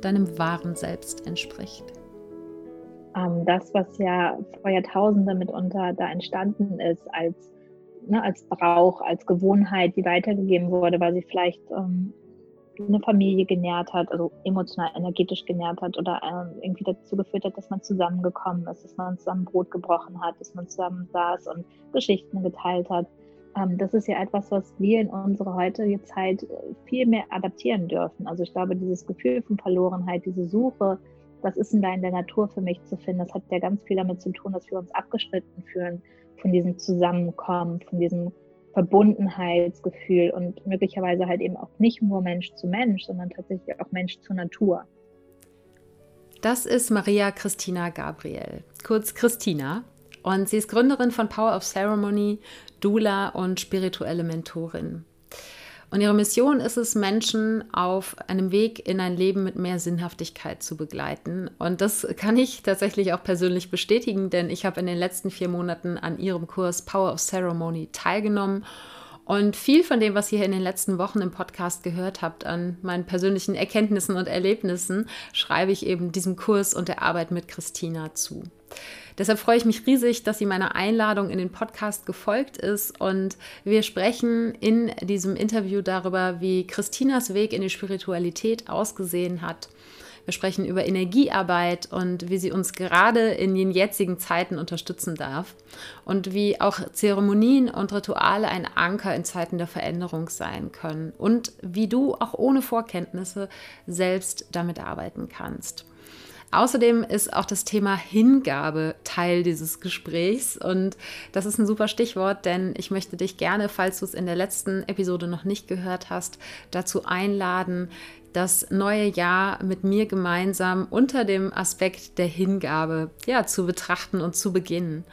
deinem wahren Selbst entspricht. Ähm, das, was ja vor Jahrtausenden mitunter da entstanden ist, als, ne, als Brauch, als Gewohnheit, die weitergegeben wurde, weil sie vielleicht ähm, eine Familie genährt hat, also emotional, energetisch genährt hat oder äh, irgendwie dazu geführt hat, dass man zusammengekommen ist, dass man zusammen Brot gebrochen hat, dass man zusammen saß und Geschichten geteilt hat. Ähm, das ist ja etwas, was wir in unserer heutige Zeit äh, viel mehr adaptieren dürfen. Also ich glaube, dieses Gefühl von Verlorenheit, diese Suche, was ist denn da in der Natur für mich zu finden, das hat ja ganz viel damit zu tun, dass wir uns abgeschnitten fühlen von diesem Zusammenkommen, von diesem Verbundenheitsgefühl und möglicherweise halt eben auch nicht nur Mensch zu Mensch, sondern tatsächlich auch Mensch zur Natur. Das ist Maria Christina Gabriel, kurz Christina. Und sie ist Gründerin von Power of Ceremony, Dula und spirituelle Mentorin. Und ihre Mission ist es, Menschen auf einem Weg in ein Leben mit mehr Sinnhaftigkeit zu begleiten. Und das kann ich tatsächlich auch persönlich bestätigen, denn ich habe in den letzten vier Monaten an ihrem Kurs Power of Ceremony teilgenommen. Und viel von dem, was ihr in den letzten Wochen im Podcast gehört habt, an meinen persönlichen Erkenntnissen und Erlebnissen, schreibe ich eben diesem Kurs und der Arbeit mit Christina zu. Deshalb freue ich mich riesig, dass sie meiner Einladung in den Podcast gefolgt ist und wir sprechen in diesem Interview darüber, wie Christinas Weg in die Spiritualität ausgesehen hat. Wir sprechen über Energiearbeit und wie sie uns gerade in den jetzigen Zeiten unterstützen darf und wie auch Zeremonien und Rituale ein Anker in Zeiten der Veränderung sein können und wie du auch ohne Vorkenntnisse selbst damit arbeiten kannst. Außerdem ist auch das Thema Hingabe Teil dieses Gesprächs und das ist ein super Stichwort, denn ich möchte dich gerne, falls du es in der letzten Episode noch nicht gehört hast, dazu einladen, das neue Jahr mit mir gemeinsam unter dem Aspekt der Hingabe ja, zu betrachten und zu beginnen.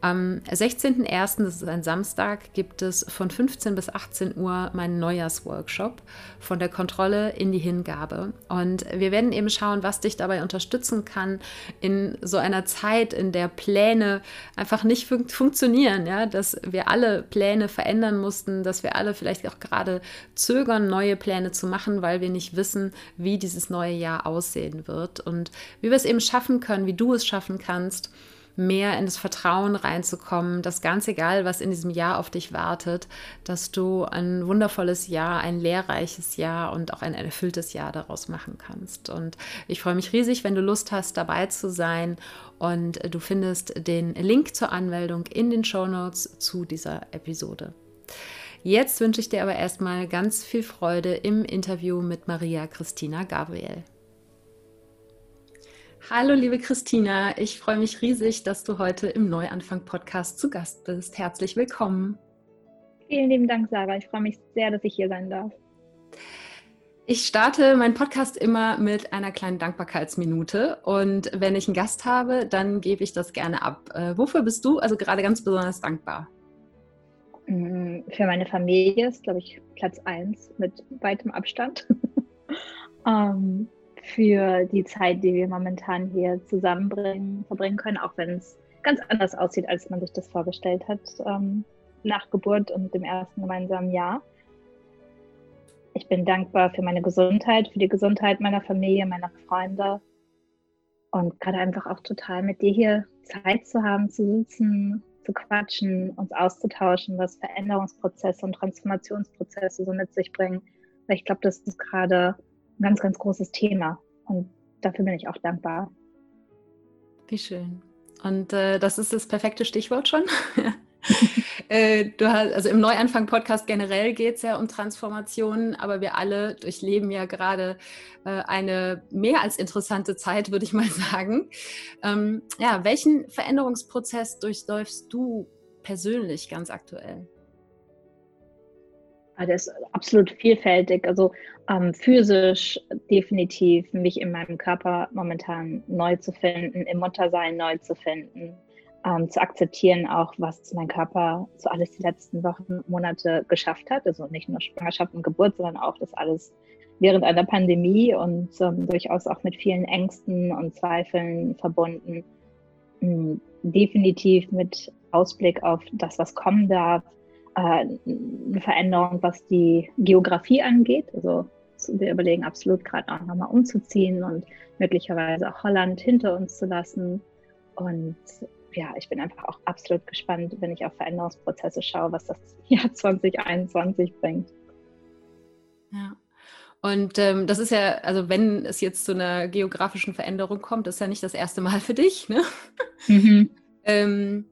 Am 16.01., das ist ein Samstag, gibt es von 15 bis 18 Uhr meinen Neujahrsworkshop von der Kontrolle in die Hingabe. Und wir werden eben schauen, was dich dabei unterstützen kann in so einer Zeit, in der Pläne einfach nicht fun funktionieren, ja, dass wir alle Pläne verändern mussten, dass wir alle vielleicht auch gerade zögern, neue Pläne zu machen, weil wir nicht wissen, wie dieses neue Jahr aussehen wird und wie wir es eben schaffen können, wie du es schaffen kannst mehr in das Vertrauen reinzukommen, dass ganz egal, was in diesem Jahr auf dich wartet, dass du ein wundervolles Jahr, ein lehrreiches Jahr und auch ein erfülltes Jahr daraus machen kannst. Und ich freue mich riesig, wenn du Lust hast, dabei zu sein. Und du findest den Link zur Anmeldung in den Show Notes zu dieser Episode. Jetzt wünsche ich dir aber erstmal ganz viel Freude im Interview mit Maria Christina Gabriel. Hallo, liebe Christina. Ich freue mich riesig, dass du heute im Neuanfang-Podcast zu Gast bist. Herzlich willkommen. Vielen lieben Dank, Sarah. Ich freue mich sehr, dass ich hier sein darf. Ich starte meinen Podcast immer mit einer kleinen Dankbarkeitsminute und wenn ich einen Gast habe, dann gebe ich das gerne ab. Äh, wofür bist du also gerade ganz besonders dankbar? Mm, für meine Familie ist, glaube ich, Platz 1 mit weitem Abstand. ähm, für die Zeit, die wir momentan hier zusammenbringen, verbringen können, auch wenn es ganz anders aussieht, als man sich das vorgestellt hat, ähm, nach Geburt und dem ersten gemeinsamen Jahr. Ich bin dankbar für meine Gesundheit, für die Gesundheit meiner Familie, meiner Freunde und gerade einfach auch total mit dir hier Zeit zu haben, zu sitzen, zu quatschen, uns auszutauschen, was Veränderungsprozesse und Transformationsprozesse so mit sich bringen. Weil ich glaube, das ist gerade ein ganz, ganz großes Thema. Und dafür bin ich auch dankbar. Wie schön. Und äh, das ist das perfekte Stichwort schon. äh, du hast, also im Neuanfang-Podcast generell geht es ja um Transformationen, aber wir alle durchleben ja gerade äh, eine mehr als interessante Zeit, würde ich mal sagen. Ähm, ja, welchen Veränderungsprozess durchläufst du persönlich ganz aktuell? Ah, der ist absolut vielfältig. Also ähm, physisch definitiv mich in meinem Körper momentan neu zu finden, im Muttersein neu zu finden, ähm, zu akzeptieren auch, was mein Körper so alles die letzten Wochen, Monate geschafft hat. Also nicht nur Schwangerschaft und Geburt, sondern auch das alles während einer Pandemie und ähm, durchaus auch mit vielen Ängsten und Zweifeln verbunden. Ähm, definitiv mit Ausblick auf das, was kommen darf, äh, eine Veränderung, was die Geografie angeht. Also wir überlegen absolut gerade auch nochmal umzuziehen und möglicherweise auch Holland hinter uns zu lassen. Und ja, ich bin einfach auch absolut gespannt, wenn ich auf Veränderungsprozesse schaue, was das Jahr 2021 bringt. Ja. Und ähm, das ist ja, also wenn es jetzt zu einer geografischen Veränderung kommt, ist ja nicht das erste Mal für dich. Ne? Mhm. ähm,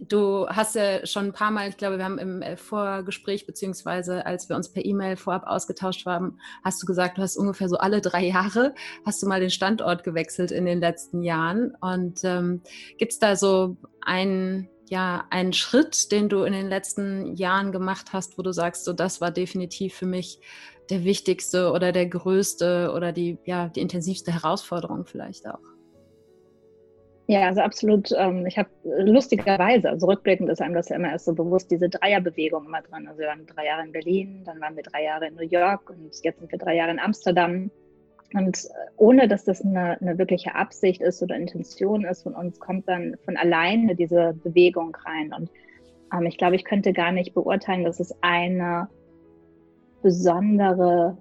du hast ja schon ein paar Mal, ich glaube, wir haben im äh, Vorgespräch, beziehungsweise als wir uns per E-Mail vorab ausgetauscht haben, hast du gesagt, du hast ungefähr so alle drei Jahre, hast du mal den Standort gewechselt in den letzten Jahren. Und ähm, gibt es da so einen, ja, einen Schritt, den du in den letzten Jahren gemacht hast, wo du sagst, so das war definitiv für mich der wichtigste oder der größte oder die, ja, die intensivste Herausforderung vielleicht auch? Ja, also absolut. Ähm, ich habe lustigerweise, also rückblickend ist einem das ja immer erst so bewusst, diese Dreierbewegung immer drin. Also wir waren drei Jahre in Berlin, dann waren wir drei Jahre in New York und jetzt sind wir drei Jahre in Amsterdam. Und äh, ohne dass das eine, eine wirkliche Absicht ist oder Intention ist von uns, kommt dann von alleine diese Bewegung rein. Und ähm, ich glaube, ich könnte gar nicht beurteilen, dass es eine besondere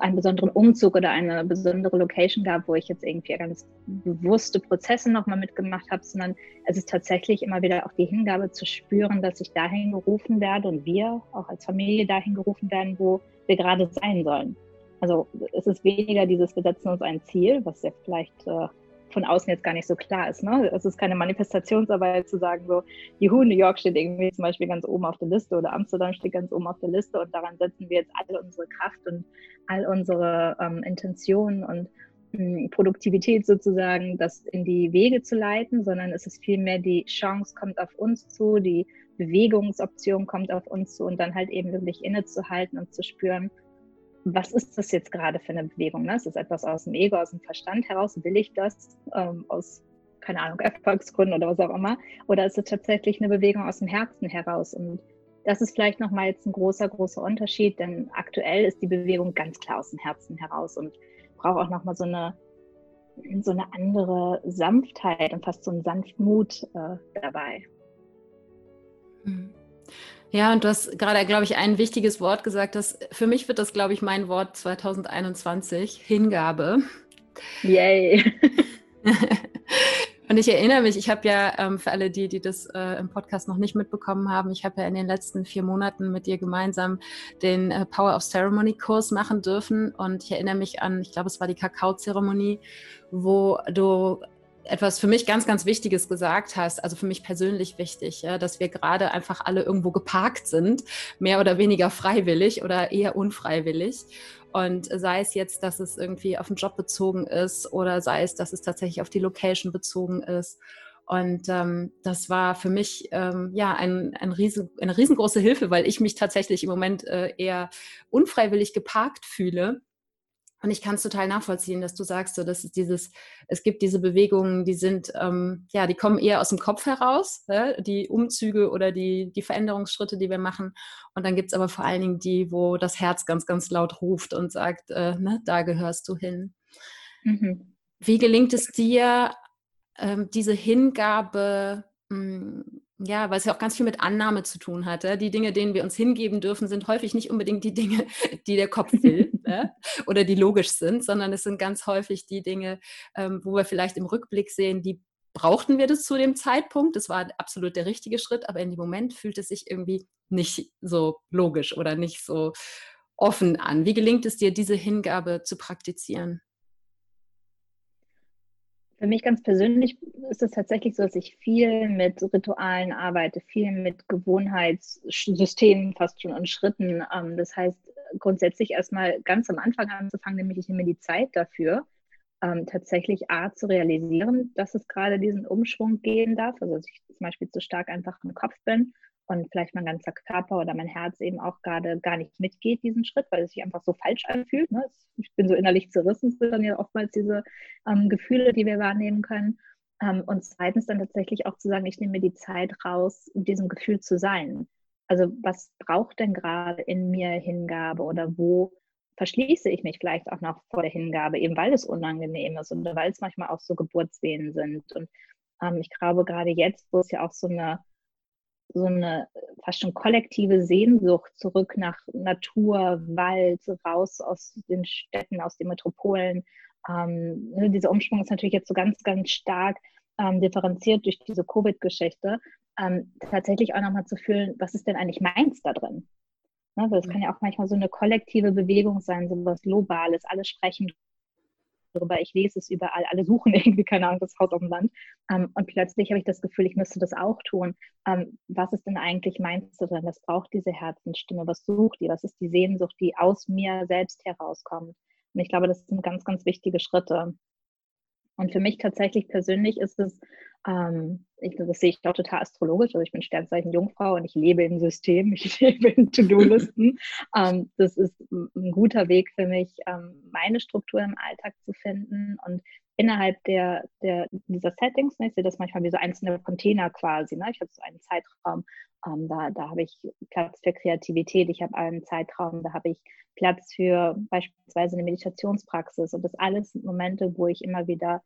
einen besonderen Umzug oder eine besondere Location gab, wo ich jetzt irgendwie ganz bewusste Prozesse nochmal mitgemacht habe, sondern es ist tatsächlich immer wieder auch die Hingabe zu spüren, dass ich dahin gerufen werde und wir auch als Familie dahin gerufen werden, wo wir gerade sein sollen. Also es ist weniger dieses, wir setzen uns ein Ziel, was ja vielleicht äh, von außen jetzt gar nicht so klar ist. Ne? Es ist keine Manifestationsarbeit zu sagen, so, juhu, New York steht irgendwie zum Beispiel ganz oben auf der Liste oder Amsterdam steht ganz oben auf der Liste und daran setzen wir jetzt alle unsere Kraft und all unsere ähm, Intentionen und ähm, Produktivität sozusagen, das in die Wege zu leiten, sondern es ist vielmehr die Chance kommt auf uns zu, die Bewegungsoption kommt auf uns zu und dann halt eben wirklich innezuhalten und zu spüren, was ist das jetzt gerade für eine Bewegung? Ne? Ist das etwas aus dem Ego, aus dem Verstand heraus? Will ich das ähm, aus, keine Ahnung, Erfolgsgründen oder was auch immer? Oder ist es tatsächlich eine Bewegung aus dem Herzen heraus? Und das ist vielleicht nochmal jetzt ein großer, großer Unterschied, denn aktuell ist die Bewegung ganz klar aus dem Herzen heraus und braucht auch nochmal so eine, so eine andere Sanftheit und fast so einen Sanftmut äh, dabei. Mhm. Ja, und du hast gerade, glaube ich, ein wichtiges Wort gesagt. Das, für mich wird das, glaube ich, mein Wort 2021, Hingabe. Yay. Und ich erinnere mich, ich habe ja ähm, für alle die, die das äh, im Podcast noch nicht mitbekommen haben, ich habe ja in den letzten vier Monaten mit dir gemeinsam den äh, Power of Ceremony Kurs machen dürfen. Und ich erinnere mich an, ich glaube, es war die Kakaozeremonie, wo du etwas für mich ganz, ganz Wichtiges gesagt hast, also für mich persönlich wichtig, ja, dass wir gerade einfach alle irgendwo geparkt sind, mehr oder weniger freiwillig oder eher unfreiwillig. Und sei es jetzt, dass es irgendwie auf den Job bezogen ist oder sei es, dass es tatsächlich auf die Location bezogen ist. Und ähm, das war für mich ähm, ja ein, ein riesen, eine riesengroße Hilfe, weil ich mich tatsächlich im Moment äh, eher unfreiwillig geparkt fühle und ich kann es total nachvollziehen, dass du sagst, so, dass es dieses, es gibt diese Bewegungen, die sind, ähm, ja, die kommen eher aus dem Kopf heraus, ne? die Umzüge oder die, die Veränderungsschritte, die wir machen. Und dann gibt es aber vor allen Dingen die, wo das Herz ganz, ganz laut ruft und sagt, äh, ne, da gehörst du hin. Mhm. Wie gelingt es dir, ähm, diese Hingabe mh, hm, ja, weil es ja auch ganz viel mit Annahme zu tun hat. Ja? Die Dinge, denen wir uns hingeben dürfen, sind häufig nicht unbedingt die Dinge, die der Kopf will ja? oder die logisch sind, sondern es sind ganz häufig die Dinge, ähm, wo wir vielleicht im Rückblick sehen, die brauchten wir das zu dem Zeitpunkt. Das war absolut der richtige Schritt, aber in dem Moment fühlt es sich irgendwie nicht so logisch oder nicht so offen an. Wie gelingt es dir, diese Hingabe zu praktizieren? Für mich ganz persönlich ist es tatsächlich so, dass ich viel mit Ritualen arbeite, viel mit Gewohnheitssystemen fast schon und Schritten. Ähm, das heißt, grundsätzlich erstmal ganz am Anfang anzufangen, nämlich ich nehme die Zeit dafür, ähm, tatsächlich A zu realisieren, dass es gerade diesen Umschwung gehen darf, also dass ich zum Beispiel zu stark einfach im Kopf bin und vielleicht mein ganzer Körper oder mein Herz eben auch gerade gar nicht mitgeht, diesen Schritt, weil es sich einfach so falsch anfühlt. Ne? Ich bin so innerlich zerrissen, sind dann ja oftmals diese ähm, Gefühle, die wir wahrnehmen können. Ähm, und zweitens dann tatsächlich auch zu sagen, ich nehme mir die Zeit raus, in diesem Gefühl zu sein. Also was braucht denn gerade in mir Hingabe oder wo verschließe ich mich vielleicht auch noch vor der Hingabe, eben weil es unangenehm ist oder weil es manchmal auch so Geburtswehen sind. Und ähm, ich glaube, gerade jetzt, wo es ja auch so eine, so eine fast schon kollektive Sehnsucht zurück nach Natur, Wald, raus aus den Städten, aus den Metropolen, ähm, ne, dieser Umschwung ist natürlich jetzt so ganz, ganz stark ähm, differenziert durch diese Covid-Geschichte, ähm, tatsächlich auch nochmal zu fühlen, was ist denn eigentlich meins da drin? Ne, weil es kann ja auch manchmal so eine kollektive Bewegung sein, so was Globales, alle sprechen darüber, ich lese es überall, alle suchen irgendwie, keine Ahnung, das Haus auf dem Land. Ähm, und plötzlich habe ich das Gefühl, ich müsste das auch tun. Ähm, was ist denn eigentlich meins da drin? Was braucht diese Herzensstimme? Was sucht die? Was ist die Sehnsucht, die aus mir selbst herauskommt? Und ich glaube, das sind ganz, ganz wichtige Schritte. Und für mich tatsächlich persönlich ist es, ähm, ich, das sehe ich auch total astrologisch, also ich bin Sternzeichen Jungfrau und ich lebe im System, ich lebe in To-Do-Listen. ähm, das ist ein guter Weg für mich, ähm, meine Struktur im Alltag zu finden und innerhalb der, der, dieser Settings, ne, ich sehe das manchmal wie so einzelne Container quasi. Ne? Ich habe so einen Zeitraum, ähm, da, da habe ich Platz für Kreativität, ich habe einen Zeitraum, da habe ich Platz für beispielsweise eine Meditationspraxis und das alles sind Momente, wo ich immer wieder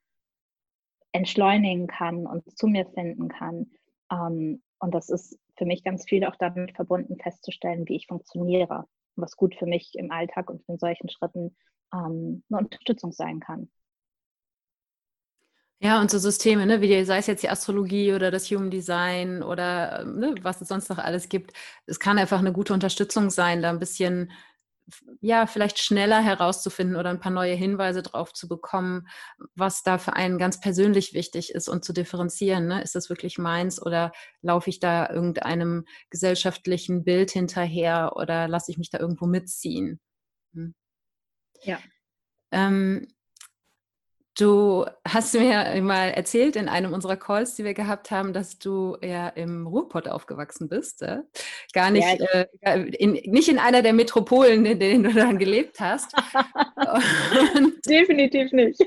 entschleunigen kann und zu mir finden kann. Ähm, und das ist für mich ganz viel auch damit verbunden, festzustellen, wie ich funktioniere, was gut für mich im Alltag und in solchen Schritten ähm, eine Unterstützung sein kann. Ja, und so Systeme, ne, wie sei es jetzt die Astrologie oder das Human Design oder ne, was es sonst noch alles gibt, es kann einfach eine gute Unterstützung sein, da ein bisschen ja, vielleicht schneller herauszufinden oder ein paar neue Hinweise drauf zu bekommen, was da für einen ganz persönlich wichtig ist und zu differenzieren. Ne? Ist das wirklich meins oder laufe ich da irgendeinem gesellschaftlichen Bild hinterher oder lasse ich mich da irgendwo mitziehen? Hm. Ja. Ähm, Du hast mir mal erzählt in einem unserer Calls, die wir gehabt haben, dass du ja im Ruhrpott aufgewachsen bist. Äh? Gar nicht, ja. äh, in, nicht in einer der Metropolen, in denen du dann gelebt hast. Definitiv nicht.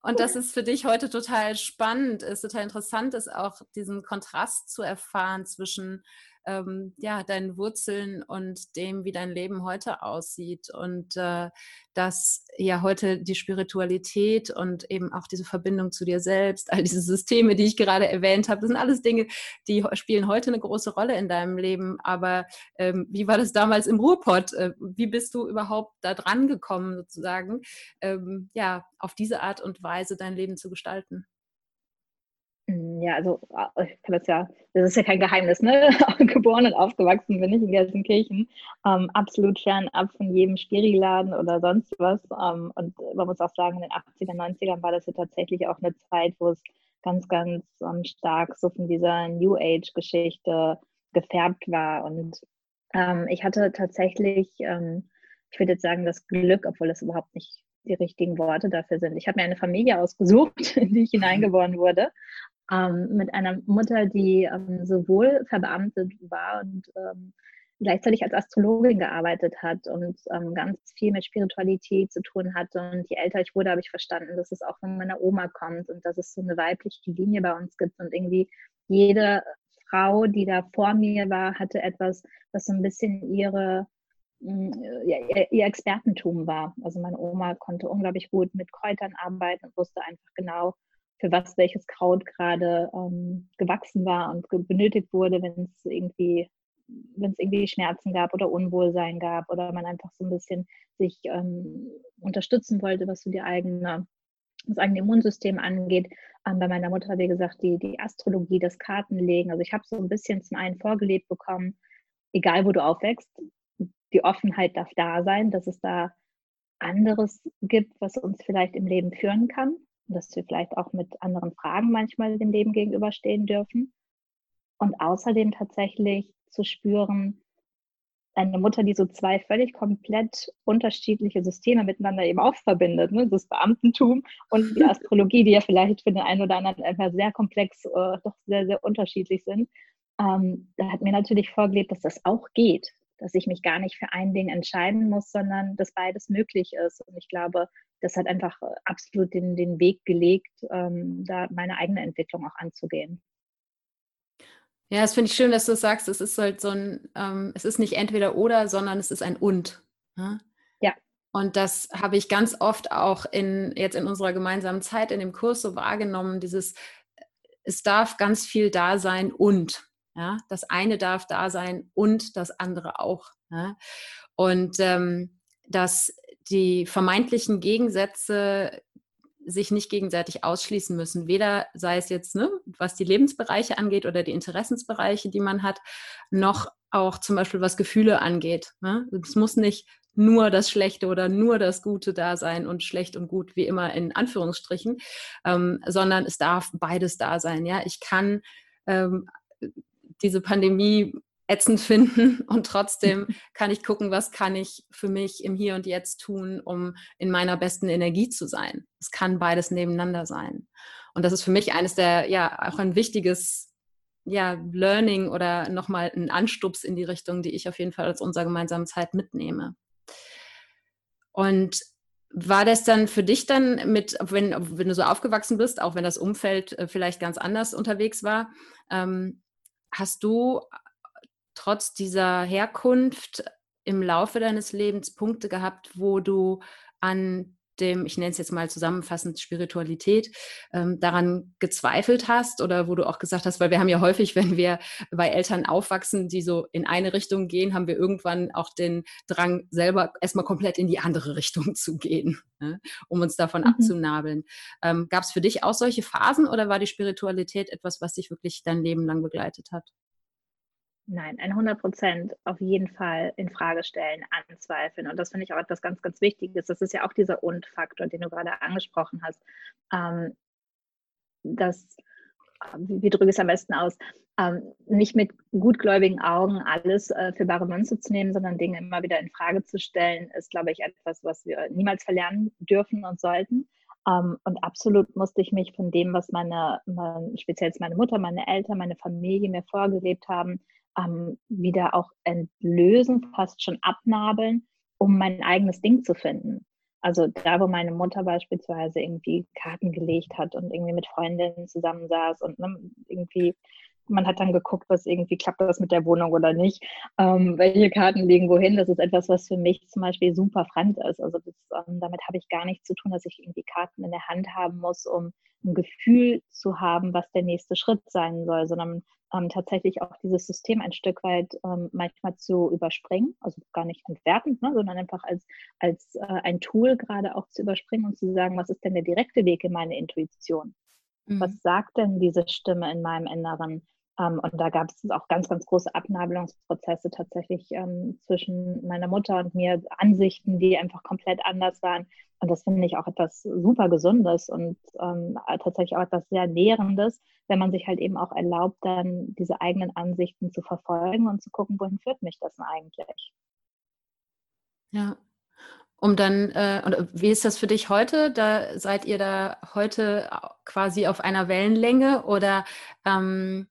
Und das ist für dich heute total spannend, ist total interessant, ist auch diesen Kontrast zu erfahren zwischen ähm, ja, deinen Wurzeln und dem, wie dein Leben heute aussieht. Und äh, dass ja heute die Spiritualität und eben auch diese Verbindung zu dir selbst, all diese Systeme, die ich gerade erwähnt habe, das sind alles Dinge, die spielen heute eine große Rolle in deinem Leben. Aber ähm, wie war das damals im Ruhrpott? Äh, wie bist du überhaupt da dran gekommen, sozusagen, ähm, ja, auf diese Art und Weise dein Leben zu gestalten? Hm, ja, also ah, ich kann das ja, das ist ja kein Geheimnis, ne? Geboren und aufgewachsen bin ich in Gelsenkirchen, ähm, absolut fernab von jedem Spiriladen oder sonst was. Ähm, und man muss auch sagen, in den 80er, 90ern war das ja tatsächlich auch eine Zeit, wo es ganz, ganz ähm, stark so von dieser New Age-Geschichte gefärbt war. Und ähm, ich hatte tatsächlich, ähm, ich würde jetzt sagen, das Glück, obwohl das überhaupt nicht die richtigen Worte dafür sind. Ich habe mir eine Familie ausgesucht, in die ich hineingeboren wurde ähm, mit einer Mutter, die ähm, sowohl verbeamtet war und ähm, gleichzeitig als Astrologin gearbeitet hat und ähm, ganz viel mit Spiritualität zu tun hatte. Und je älter ich wurde, habe ich verstanden, dass es auch von meiner Oma kommt und dass es so eine weibliche Linie bei uns gibt und irgendwie jede Frau, die da vor mir war, hatte etwas, was so ein bisschen ihre mm, ihr, ihr Expertentum war. Also meine Oma konnte unglaublich gut mit Kräutern arbeiten und wusste einfach genau, für was welches Kraut gerade ähm, gewachsen war und benötigt wurde, wenn es irgendwie wenn es irgendwie Schmerzen gab oder Unwohlsein gab oder man einfach so ein bisschen sich ähm, unterstützen wollte, was so die eigene, das eigene Immunsystem angeht. Ähm, bei meiner Mutter, wie gesagt, die, die Astrologie, das Kartenlegen. Also ich habe so ein bisschen zum einen vorgelebt bekommen, egal wo du aufwächst, die Offenheit darf da sein, dass es da anderes gibt, was uns vielleicht im Leben führen kann dass wir vielleicht auch mit anderen Fragen manchmal dem Leben gegenüberstehen dürfen. Und außerdem tatsächlich zu spüren, eine Mutter, die so zwei völlig komplett unterschiedliche Systeme miteinander eben auch verbindet. Ne? Das Beamtentum und die Astrologie, die ja vielleicht für den einen oder anderen einfach sehr komplex, äh, doch sehr, sehr unterschiedlich sind. Ähm, da hat mir natürlich vorgelebt, dass das auch geht, dass ich mich gar nicht für ein Ding entscheiden muss, sondern dass beides möglich ist. Und ich glaube, das hat einfach absolut den, den Weg gelegt, ähm, da meine eigene Entwicklung auch anzugehen. Ja, das finde ich schön, dass du sagst, es ist halt so ein, ähm, es ist nicht entweder oder, sondern es ist ein und. Ne? Ja. Und das habe ich ganz oft auch in, jetzt in unserer gemeinsamen Zeit in dem Kurs so wahrgenommen, dieses, es darf ganz viel da sein und. Ja, das eine darf da sein und das andere auch. Ja? Und ähm, dass die vermeintlichen Gegensätze sich nicht gegenseitig ausschließen müssen. Weder sei es jetzt, ne, was die Lebensbereiche angeht oder die Interessensbereiche, die man hat, noch auch zum Beispiel was Gefühle angeht. Ne? Es muss nicht nur das Schlechte oder nur das Gute da sein und schlecht und gut wie immer in Anführungsstrichen, ähm, sondern es darf beides da sein. Ja, ich kann ähm, diese Pandemie ätzend finden und trotzdem kann ich gucken, was kann ich für mich im Hier und Jetzt tun, um in meiner besten Energie zu sein. Es kann beides nebeneinander sein. Und das ist für mich eines der, ja, auch ein wichtiges, ja, Learning oder nochmal ein Anstups in die Richtung, die ich auf jeden Fall als unserer gemeinsamen Zeit mitnehme. Und war das dann für dich dann mit, wenn, wenn du so aufgewachsen bist, auch wenn das Umfeld äh, vielleicht ganz anders unterwegs war, ähm, hast du trotz dieser Herkunft im Laufe deines Lebens Punkte gehabt, wo du an dem, ich nenne es jetzt mal zusammenfassend Spiritualität, ähm, daran gezweifelt hast oder wo du auch gesagt hast, weil wir haben ja häufig, wenn wir bei Eltern aufwachsen, die so in eine Richtung gehen, haben wir irgendwann auch den Drang, selber erstmal komplett in die andere Richtung zu gehen, ne, um uns davon mhm. abzunabeln. Ähm, Gab es für dich auch solche Phasen oder war die Spiritualität etwas, was dich wirklich dein Leben lang begleitet hat? Nein, 100 Prozent auf jeden Fall in Frage stellen, anzweifeln. Und das finde ich auch etwas ganz, ganz Wichtiges. Das ist ja auch dieser Und-Faktor, den du gerade angesprochen hast. Ähm, das, wie, wie drücke ich es am besten aus? Ähm, nicht mit gutgläubigen Augen alles äh, für bare Münze zu nehmen, sondern Dinge immer wieder in Frage zu stellen, ist, glaube ich, etwas, was wir niemals verlernen dürfen und sollten. Um, ähm, und absolut musste ich mich von dem, was meine, meine, speziell meine Mutter, meine Eltern, meine Familie mir vorgelebt haben, ähm, wieder auch entlösen, fast schon abnabeln, um mein eigenes Ding zu finden. Also da, wo meine Mutter beispielsweise irgendwie Karten gelegt hat und irgendwie mit Freundinnen zusammensaß und ne, irgendwie, man hat dann geguckt, was irgendwie klappt das mit der Wohnung oder nicht, ähm, welche Karten liegen wohin. Das ist etwas, was für mich zum Beispiel super fremd ist. Also das, ähm, damit habe ich gar nichts zu tun, dass ich irgendwie Karten in der Hand haben muss, um ein Gefühl zu haben, was der nächste Schritt sein soll, sondern ähm, tatsächlich auch dieses System ein Stück weit ähm, manchmal zu überspringen, also gar nicht entwertend, ne, sondern einfach als, als äh, ein Tool gerade auch zu überspringen und zu sagen, was ist denn der direkte Weg in meine Intuition? Mhm. Was sagt denn diese Stimme in meinem Inneren? Ähm, und da gab es auch ganz, ganz große Abnabelungsprozesse tatsächlich ähm, zwischen meiner Mutter und mir, Ansichten, die einfach komplett anders waren. Und das finde ich auch etwas super Gesundes und ähm, tatsächlich auch etwas sehr Nährendes, wenn man sich halt eben auch erlaubt, dann diese eigenen Ansichten zu verfolgen und zu gucken, wohin führt mich das denn eigentlich? Ja. Um dann, äh, und wie ist das für dich heute? Da seid ihr da heute quasi auf einer Wellenlänge oder ähm,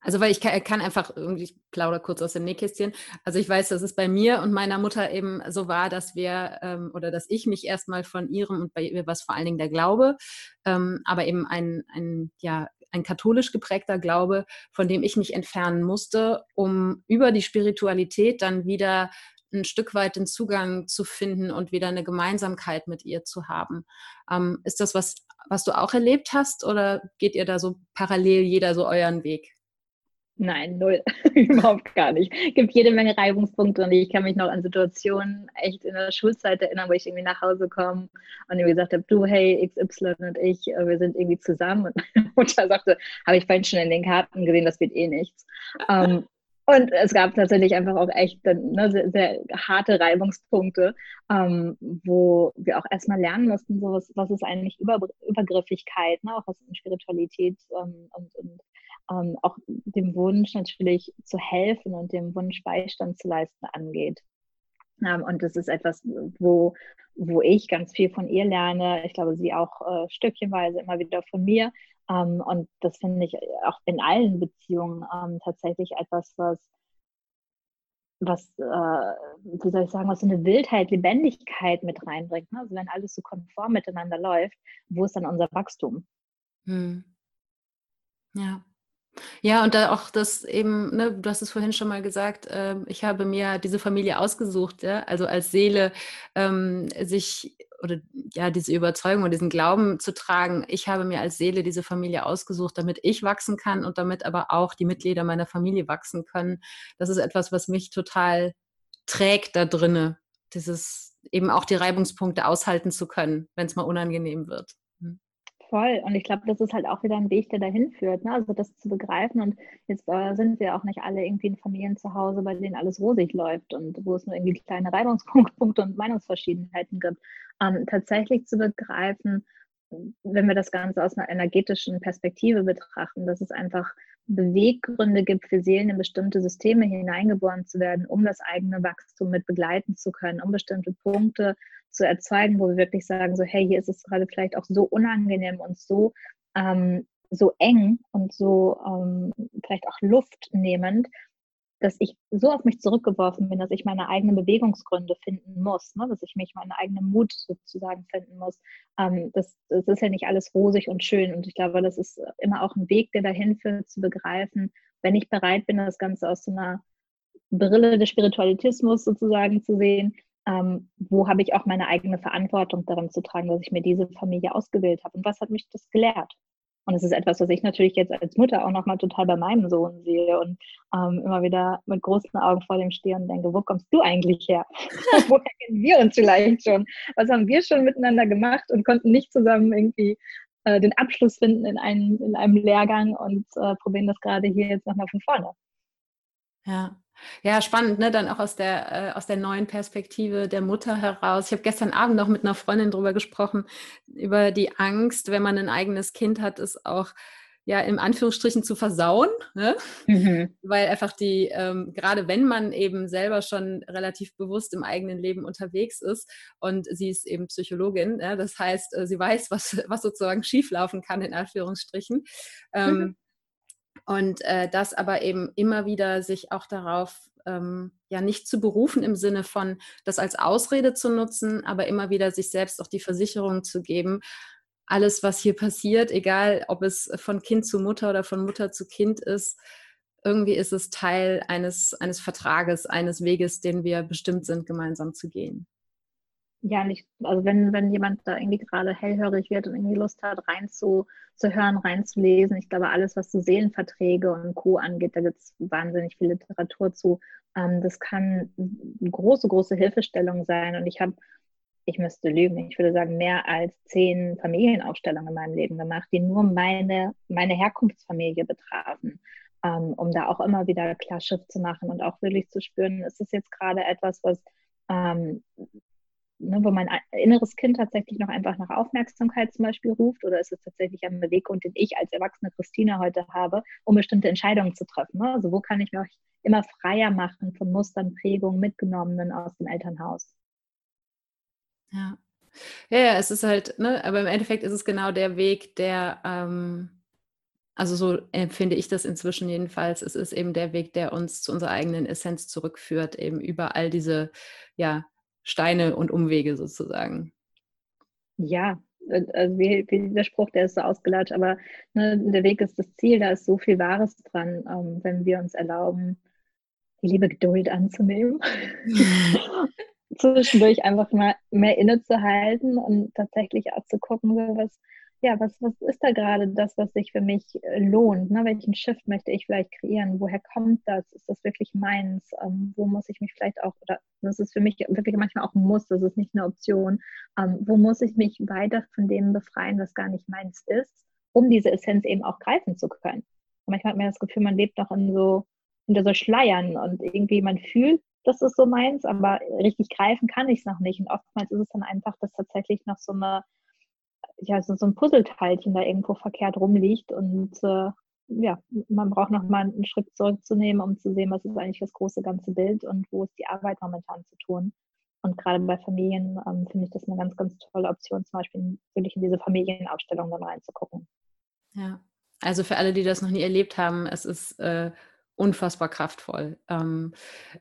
also weil ich kann, einfach irgendwie, ich plaudere kurz aus dem Nähkästchen. Also ich weiß, dass es bei mir und meiner Mutter eben so war, dass wir ähm, oder dass ich mich erstmal von ihrem und bei ihr war es vor allen Dingen der Glaube, ähm, aber eben ein, ein, ja, ein katholisch geprägter Glaube, von dem ich mich entfernen musste, um über die Spiritualität dann wieder ein Stück weit den Zugang zu finden und wieder eine Gemeinsamkeit mit ihr zu haben. Ähm, ist das was, was du auch erlebt hast oder geht ihr da so parallel jeder so euren Weg? Nein, null. Überhaupt gar nicht. Es gibt jede Menge Reibungspunkte und ich kann mich noch an Situationen echt in der Schulzeit erinnern, wo ich irgendwie nach Hause komme und irgendwie gesagt habe, du, hey, XY und ich, äh, wir sind irgendwie zusammen. Und meine Mutter sagte, habe ich vorhin schon in den Karten gesehen, das wird eh nichts. um, ähm, und es gab tatsächlich einfach auch echt ne, sehr, sehr, harte Reibungspunkte, ähm, wo wir auch erstmal lernen mussten, so was, was ist eigentlich Über Übergriffigkeit, ne, auch was in Spiritualität ähm, und, und ähm, auch dem Wunsch natürlich zu helfen und dem Wunsch Beistand zu leisten angeht. Ähm, und das ist etwas, wo, wo ich ganz viel von ihr lerne. Ich glaube, sie auch äh, stückchenweise immer wieder von mir. Ähm, und das finde ich auch in allen Beziehungen ähm, tatsächlich etwas, was, was äh, wie soll ich sagen, was so eine Wildheit, Lebendigkeit mit reinbringt. Ne? Also wenn alles so konform miteinander läuft, wo ist dann unser Wachstum? Hm. Ja. Ja, und da auch das eben, ne, du hast es vorhin schon mal gesagt, äh, ich habe mir diese Familie ausgesucht, ja, also als Seele ähm, sich oder ja, diese Überzeugung und diesen Glauben zu tragen, ich habe mir als Seele diese Familie ausgesucht, damit ich wachsen kann und damit aber auch die Mitglieder meiner Familie wachsen können. Das ist etwas, was mich total trägt da drinne, dieses eben auch die Reibungspunkte aushalten zu können, wenn es mal unangenehm wird. Voll. Und ich glaube, das ist halt auch wieder ein Weg, der dahin führt. Ne? Also das zu begreifen. Und jetzt äh, sind wir auch nicht alle irgendwie in Familien zu Hause, bei denen alles rosig läuft und wo es nur irgendwie kleine Reibungspunkte und Meinungsverschiedenheiten gibt. Ähm, tatsächlich zu begreifen, wenn wir das Ganze aus einer energetischen Perspektive betrachten, dass es einfach Beweggründe gibt für Seelen in bestimmte Systeme hineingeboren zu werden, um das eigene Wachstum mit begleiten zu können, um bestimmte Punkte zu erzeugen, wo wir wirklich sagen, so hey, hier ist es gerade vielleicht auch so unangenehm und so, ähm, so eng und so ähm, vielleicht auch luftnehmend, dass ich so auf mich zurückgeworfen bin, dass ich meine eigenen Bewegungsgründe finden muss, ne? dass ich mich meinen eigenen Mut sozusagen finden muss. Ähm, das, das ist ja nicht alles rosig und schön. Und ich glaube, das ist immer auch ein Weg, der dahin führt, zu begreifen, wenn ich bereit bin, das Ganze aus so einer Brille des Spiritualitismus sozusagen zu sehen, ähm, wo habe ich auch meine eigene Verantwortung darin zu tragen, dass ich mir diese Familie ausgewählt habe und was hat mich das gelehrt? Und es ist etwas, was ich natürlich jetzt als Mutter auch nochmal total bei meinem Sohn sehe und ähm, immer wieder mit großen Augen vor dem stehe und denke, wo kommst du eigentlich her? Woher kennen wir uns vielleicht schon? Was haben wir schon miteinander gemacht und konnten nicht zusammen irgendwie äh, den Abschluss finden in einem, in einem Lehrgang und äh, probieren das gerade hier jetzt nochmal von vorne. Ja, ja, spannend, ne? Dann auch aus der, äh, aus der neuen Perspektive der Mutter heraus. Ich habe gestern Abend noch mit einer Freundin drüber gesprochen, über die Angst, wenn man ein eigenes Kind hat, es auch ja im Anführungsstrichen zu versauen, ne? mhm. weil einfach die, ähm, gerade wenn man eben selber schon relativ bewusst im eigenen Leben unterwegs ist und sie ist eben Psychologin, ja? das heißt, äh, sie weiß, was, was sozusagen schieflaufen kann, in Anführungsstrichen. Ähm, mhm und äh, das aber eben immer wieder sich auch darauf ähm, ja nicht zu berufen im Sinne von das als Ausrede zu nutzen, aber immer wieder sich selbst auch die Versicherung zu geben, alles, was hier passiert, egal ob es von Kind zu Mutter oder von Mutter zu Kind ist, irgendwie ist es Teil eines, eines Vertrages, eines Weges, den wir bestimmt sind, gemeinsam zu gehen ja, nicht, also wenn, wenn jemand da irgendwie gerade hellhörig wird und irgendwie Lust hat, reinzuhören, reinzulesen, ich glaube, alles, was so Seelenverträge und Co. angeht, da gibt es wahnsinnig viel Literatur zu. Ähm, das kann eine große, große Hilfestellung sein. Und ich habe, ich müsste lügen, ich würde sagen, mehr als zehn Familienaufstellungen in meinem Leben gemacht, die nur meine, meine Herkunftsfamilie betrafen. Ähm, um da auch immer wieder Klarschrift zu machen und auch wirklich zu spüren, ist es jetzt gerade etwas, was ähm, ne, wo mein inneres Kind tatsächlich noch einfach nach Aufmerksamkeit zum Beispiel ruft oder ist es tatsächlich ein Beweggrund, den ich als erwachsene Christina heute habe, um bestimmte Entscheidungen zu treffen? Ne? Also wo kann ich mich immer freier machen von Mustern, Prägungen, mitgenommenen aus dem Elternhaus? Ja. Ja, ja, es ist halt, ne, aber im Endeffekt ist es genau der Weg, der, ähm, also so empfinde ich das inzwischen jedenfalls, es ist eben der Weg, der uns zu unserer eigenen Essenz zurückführt, eben über all diese, ja, Steine und Umwege sozusagen. Ja, äh, also wie, wie der Spruch, der ist so ausgelatscht, aber ne, der Weg ist das Ziel, da ist so viel Wahres dran, ähm, wenn wir uns erlauben, die liebe Geduld anzunehmen. Zwischendurch einfach mal mehr innezuhalten und tatsächlich auch zu gucken, was, ja, was, was ist da gerade das, was sich für mich äh, lohnt? Ne? Welchen Shift möchte ich vielleicht kreieren? Woher kommt das? Ist das wirklich meins? Ähm, wo muss ich mich vielleicht auch, oder das ist für mich wirklich manchmal auch ein Muss, das ist nicht eine Option. Ähm, wo muss ich mich weiter von dem befreien, was gar nicht meins ist, um diese Essenz eben auch greifen zu können? Und manchmal hat man das Gefühl, man lebt noch in so, hinter so Schleiern und irgendwie man fühlt, das ist so meins, aber richtig greifen kann ich es noch nicht. Und oftmals ist es dann einfach, dass tatsächlich noch so eine ja, so, so ein Puzzleteilchen da irgendwo verkehrt rumliegt und äh, ja, man braucht nochmal einen Schritt zurückzunehmen, um zu sehen, was ist eigentlich das große ganze Bild und wo ist die Arbeit momentan zu tun. Und gerade bei Familien ähm, finde ich das eine ganz, ganz tolle Option, zum Beispiel wirklich in diese Familienausstellung dann reinzugucken. Ja, also für alle, die das noch nie erlebt haben, es ist äh, unfassbar kraftvoll. Ähm,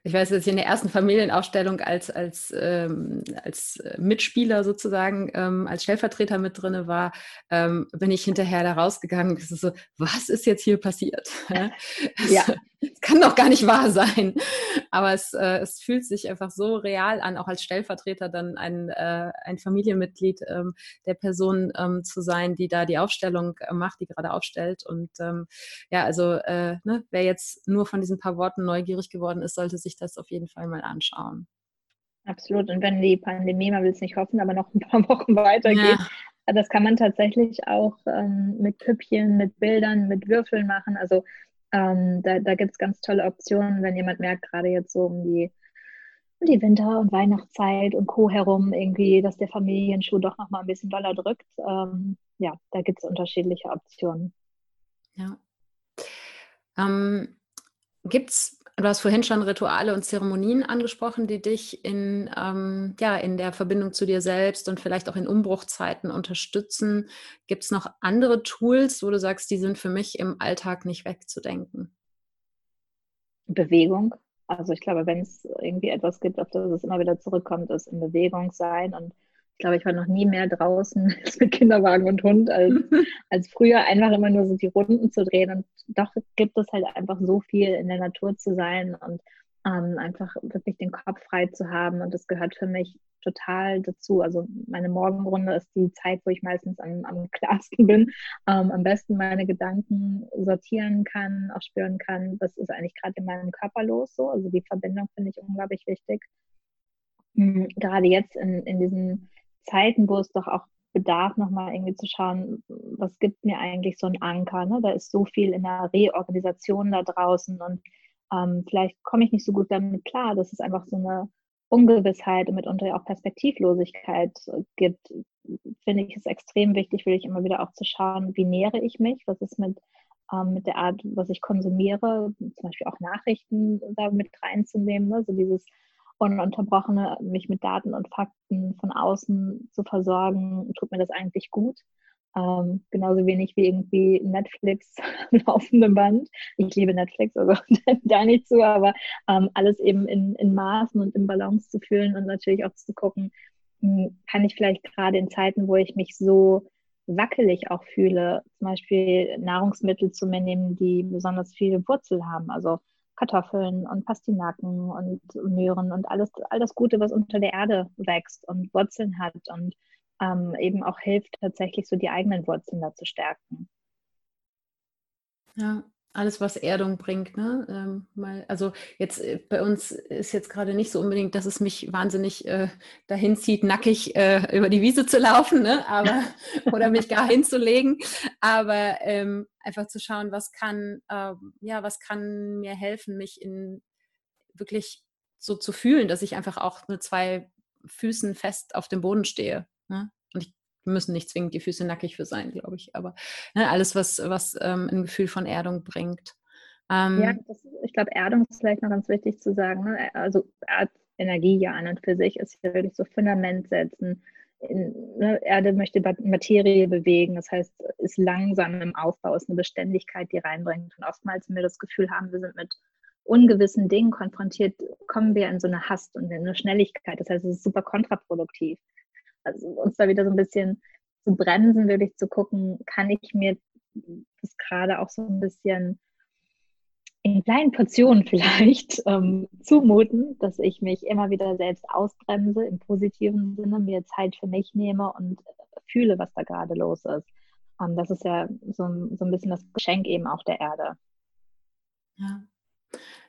ich weiß, dass ich in der ersten Familienausstellung als, als, ähm, als Mitspieler sozusagen, ähm, als Stellvertreter mit drin war, bin ich hinterher da rausgegangen. Das ist so, was ist jetzt hier passiert? ja. Es kann doch gar nicht wahr sein. Aber es, äh, es fühlt sich einfach so real an, auch als Stellvertreter dann ein, äh, ein Familienmitglied der Person zu sein, die da die Aufstellung äh, macht, die gerade aufstellt. Und ja, also äh, ne, wer jetzt nur von diesen paar Worten neugierig geworden ist, sollte sich das auf jeden Fall mal anschauen. Absolut. Und wenn die Pandemie, man will es nicht hoffen, aber noch ein paar Wochen weitergeht, ja. das kann man tatsächlich auch ähm, mit Püppchen, mit Bildern, mit Würfeln machen. Also ähm, da da gibt es ganz tolle Optionen, wenn jemand merkt, gerade jetzt so um die, die Winter- und Weihnachtszeit und Co. herum irgendwie, dass der Familienschuh doch nochmal ein bisschen doller drückt. Ähm, ja, da gibt es unterschiedliche Optionen. Ja. Ähm, Gibt es, du hast vorhin schon Rituale und Zeremonien angesprochen, die dich in, ähm, ja, in der Verbindung zu dir selbst und vielleicht auch in Umbruchzeiten unterstützen. Gibt es noch andere Tools, wo du sagst, die sind für mich im Alltag nicht wegzudenken? Bewegung. Also ich glaube, wenn es irgendwie etwas gibt, auf das es immer wieder zurückkommt, ist in Bewegung sein und ich glaube, ich war noch nie mehr draußen mit Kinderwagen und Hund als, als früher, einfach immer nur so die Runden zu drehen. Und doch gibt es halt einfach so viel in der Natur zu sein und ähm, einfach wirklich den Kopf frei zu haben. Und das gehört für mich total dazu. Also meine Morgenrunde ist die Zeit, wo ich meistens am, am klarsten bin, ähm, am besten meine Gedanken sortieren kann, auch spüren kann, was ist eigentlich gerade in meinem Körper los. So. Also die Verbindung finde ich unglaublich wichtig. Mhm, gerade jetzt in, in diesen Zeiten, wo es doch auch bedarf, nochmal irgendwie zu schauen, was gibt mir eigentlich so ein Anker. Ne? Da ist so viel in der Reorganisation da draußen und ähm, vielleicht komme ich nicht so gut damit klar, dass es einfach so eine Ungewissheit und mitunter auch Perspektivlosigkeit gibt, finde ich es extrem wichtig, will ich immer wieder auch zu schauen, wie nähere ich mich, was ist mit, ähm, mit der Art, was ich konsumiere, zum Beispiel auch Nachrichten da mit reinzunehmen, ne? so dieses ununterbrochene, mich mit Daten und Fakten von außen zu versorgen, tut mir das eigentlich gut. Ähm, genauso wenig wie irgendwie Netflix am Band. Ich liebe Netflix, also da nicht zu, aber ähm, alles eben in, in Maßen und in Balance zu fühlen und natürlich auch zu gucken, hm, kann ich vielleicht gerade in Zeiten, wo ich mich so wackelig auch fühle, zum Beispiel Nahrungsmittel zu mir nehmen, die besonders viele Wurzel haben. Also Kartoffeln und Pastinaken und Möhren und alles, all das Gute, was unter der Erde wächst und Wurzeln hat und ähm, eben auch hilft, tatsächlich so die eigenen Wurzeln da zu stärken. Ja, alles, was Erdung bringt, ne? Ähm, mal, also jetzt äh, bei uns ist jetzt gerade nicht so unbedingt, dass es mich wahnsinnig äh, dahin zieht, nackig äh, über die Wiese zu laufen, ne? Aber oder mich gar hinzulegen. Aber ähm, einfach zu schauen, was kann, äh, ja, was kann mir helfen, mich in wirklich so zu fühlen, dass ich einfach auch mit zwei Füßen fest auf dem Boden stehe. Ne? Müssen nicht zwingend die Füße nackig für sein, glaube ich. Aber ne, alles, was, was ähm, ein Gefühl von Erdung bringt. Ähm, ja, das, ich glaube, Erdung ist vielleicht noch ganz wichtig zu sagen. Ne? Also Energie ja an und für sich ist ja wirklich so Fundament setzen. In, ne, Erde möchte Materie bewegen, das heißt, ist langsam im Aufbau, ist eine Beständigkeit, die reinbringt. Und oftmals, wenn wir das Gefühl haben, wir sind mit ungewissen Dingen konfrontiert, kommen wir in so eine Hast und in eine Schnelligkeit. Das heißt, es ist super kontraproduktiv also uns da wieder so ein bisschen zu bremsen, wirklich zu gucken, kann ich mir das gerade auch so ein bisschen in kleinen Portionen vielleicht ähm, zumuten, dass ich mich immer wieder selbst ausbremse im positiven Sinne, mir Zeit für mich nehme und fühle, was da gerade los ist. Ähm, das ist ja so, so ein bisschen das Geschenk eben auch der Erde. Ja,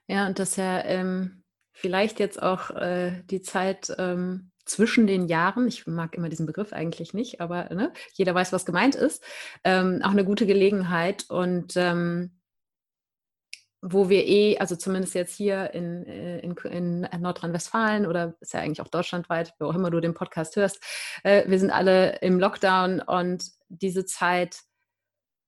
ja und das ja ähm, vielleicht jetzt auch äh, die Zeit ähm, zwischen den Jahren, ich mag immer diesen Begriff eigentlich nicht, aber ne, jeder weiß, was gemeint ist, ähm, auch eine gute Gelegenheit und ähm, wo wir eh, also zumindest jetzt hier in, äh, in, in Nordrhein-Westfalen oder ist ja eigentlich auch deutschlandweit, wo auch immer du den Podcast hörst, äh, wir sind alle im Lockdown und diese Zeit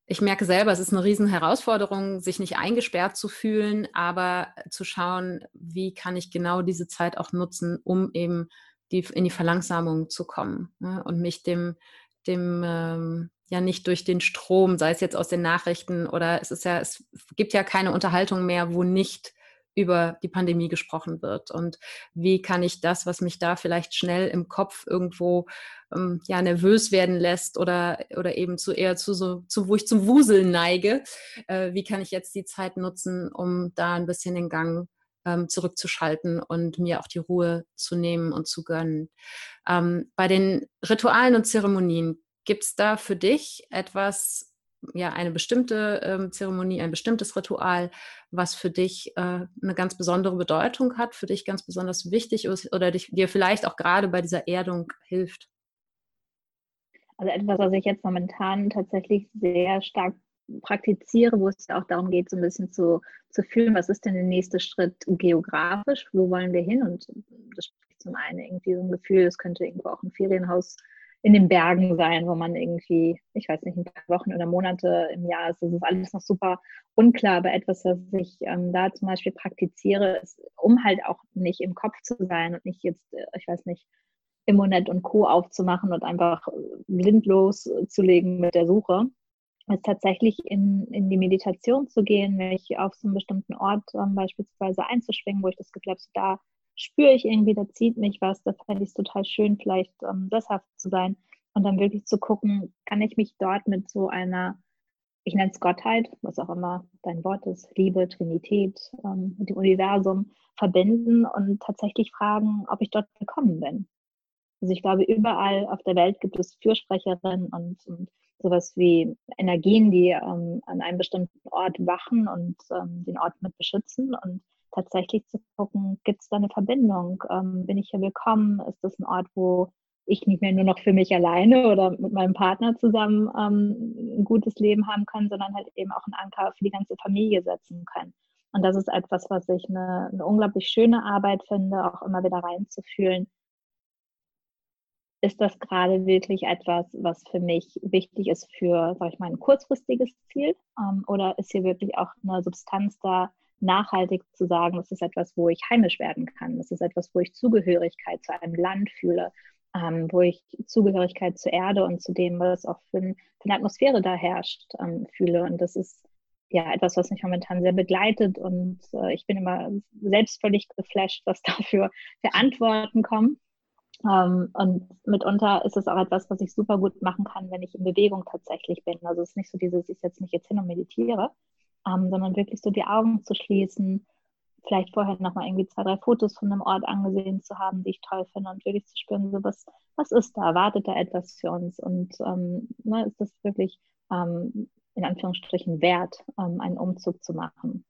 ich merke selber, es ist eine riesen Herausforderung, sich nicht eingesperrt zu fühlen, aber zu schauen, wie kann ich genau diese Zeit auch nutzen, um eben die, in die Verlangsamung zu kommen ne? und mich dem, dem ähm, ja nicht durch den Strom, sei es jetzt aus den Nachrichten oder es ist ja, es gibt ja keine Unterhaltung mehr, wo nicht über die Pandemie gesprochen wird und wie kann ich das, was mich da vielleicht schnell im Kopf irgendwo ähm, ja nervös werden lässt oder oder eben zu eher zu so zu wo ich zum Wuseln neige, äh, wie kann ich jetzt die Zeit nutzen, um da ein bisschen den Gang ähm, zurückzuschalten und mir auch die Ruhe zu nehmen und zu gönnen. Ähm, bei den Ritualen und Zeremonien gibt es da für dich etwas ja eine bestimmte ähm, Zeremonie, ein bestimmtes Ritual, was für dich äh, eine ganz besondere Bedeutung hat, für dich ganz besonders wichtig ist oder dich, dir vielleicht auch gerade bei dieser Erdung hilft? Also etwas, was ich jetzt momentan tatsächlich sehr stark praktiziere, wo es auch darum geht, so ein bisschen zu, zu fühlen, was ist denn der nächste Schritt geografisch, wo wollen wir hin? Und das spricht zum einen irgendwie so ein Gefühl, es könnte irgendwo auch ein Ferienhaus in den Bergen sein, wo man irgendwie, ich weiß nicht, ein paar Wochen oder Monate im Jahr ist. Das ist alles noch super unklar, aber etwas, was ich ähm, da zum Beispiel praktiziere, ist, um halt auch nicht im Kopf zu sein und nicht jetzt, äh, ich weiß nicht, Immonet und Co. aufzumachen und einfach blind loszulegen mit der Suche, ist tatsächlich in, in die Meditation zu gehen, mich auf so einen bestimmten Ort ähm, beispielsweise einzuschwingen, wo ich das Gefühl habe, da spüre ich irgendwie, da zieht mich was, da fände ich es total schön, vielleicht ähm, sesshaft zu sein und dann wirklich zu gucken, kann ich mich dort mit so einer, ich nenne es Gottheit, was auch immer dein Wort ist, Liebe, Trinität, ähm, mit dem Universum verbinden und tatsächlich fragen, ob ich dort willkommen bin. Also ich glaube, überall auf der Welt gibt es Fürsprecherinnen und, und sowas wie Energien, die ähm, an einem bestimmten Ort wachen und ähm, den Ort mit beschützen und tatsächlich zu gucken, gibt es da eine Verbindung? Ähm, bin ich hier willkommen? Ist das ein Ort, wo ich nicht mehr nur noch für mich alleine oder mit meinem Partner zusammen ähm, ein gutes Leben haben kann, sondern halt eben auch einen Anker für die ganze Familie setzen kann. Und das ist etwas, was ich eine, eine unglaublich schöne Arbeit finde, auch immer wieder reinzufühlen. Ist das gerade wirklich etwas, was für mich wichtig ist für, sag ich mal, ein kurzfristiges Ziel? Ähm, oder ist hier wirklich auch eine Substanz da, nachhaltig zu sagen, das ist etwas, wo ich heimisch werden kann. Das ist etwas, wo ich Zugehörigkeit zu einem Land fühle, ähm, wo ich Zugehörigkeit zur Erde und zu dem, was auch für, für eine Atmosphäre da herrscht, ähm, fühle. Und das ist ja etwas, was mich momentan sehr begleitet. Und äh, ich bin immer selbst völlig geflasht, was dafür für Antworten kommen. Ähm, und mitunter ist es auch etwas, was ich super gut machen kann, wenn ich in Bewegung tatsächlich bin. Also es ist nicht so dieses, ich setze mich jetzt hin und meditiere, ähm, sondern wirklich so die Augen zu schließen, vielleicht vorher nochmal irgendwie zwei, drei Fotos von einem Ort angesehen zu haben, die ich toll finde und wirklich zu spüren, so was, was ist da, wartet da etwas für uns und ähm, ne, ist das wirklich ähm, in Anführungsstrichen wert, ähm, einen Umzug zu machen.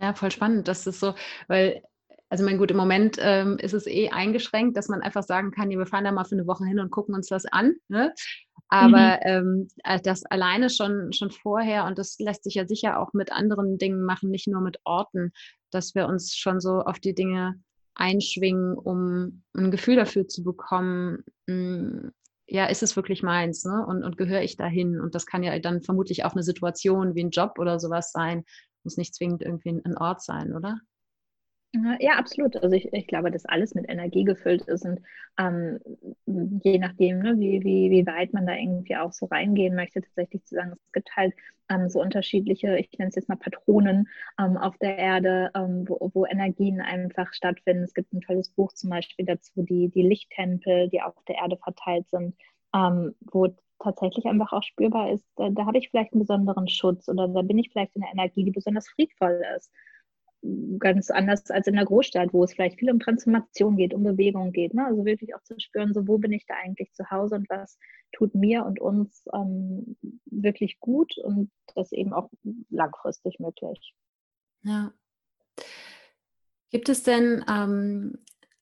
Ja, voll spannend. Das ist so, weil also mein gut, im Moment ähm, ist es eh eingeschränkt, dass man einfach sagen kann, ja, wir fahren da mal für eine Woche hin und gucken uns das an. Ne? Aber mhm. ähm, äh, das alleine schon, schon vorher, und das lässt sich ja sicher auch mit anderen Dingen machen, nicht nur mit Orten, dass wir uns schon so auf die Dinge einschwingen, um ein Gefühl dafür zu bekommen, mh, hm, ja, ist es wirklich meins, ne? Und, und gehöre ich dahin? Und das kann ja dann vermutlich auch eine Situation wie ein Job oder sowas sein. Muss nicht zwingend irgendwie ein Ort sein, oder? Ja, absolut. Also ich, ich glaube, dass alles mit Energie gefüllt ist und ähm, je nachdem, ne, wie, wie, wie weit man da irgendwie auch so reingehen möchte, tatsächlich zu sagen, es gibt halt ähm, so unterschiedliche, ich nenne es jetzt mal Patronen ähm, auf der Erde, ähm, wo, wo Energien einfach stattfinden. Es gibt ein tolles Buch zum Beispiel dazu, die, die Lichttempel, die auf der Erde verteilt sind, ähm, wo tatsächlich einfach auch spürbar ist, da, da habe ich vielleicht einen besonderen Schutz oder da bin ich vielleicht in einer Energie, die besonders friedvoll ist ganz anders als in der Großstadt, wo es vielleicht viel um Transformation geht, um Bewegung geht. Ne? Also wirklich auch zu spüren, so wo bin ich da eigentlich zu Hause und was tut mir und uns ähm, wirklich gut und das eben auch langfristig möglich. Ja. Gibt es denn ähm,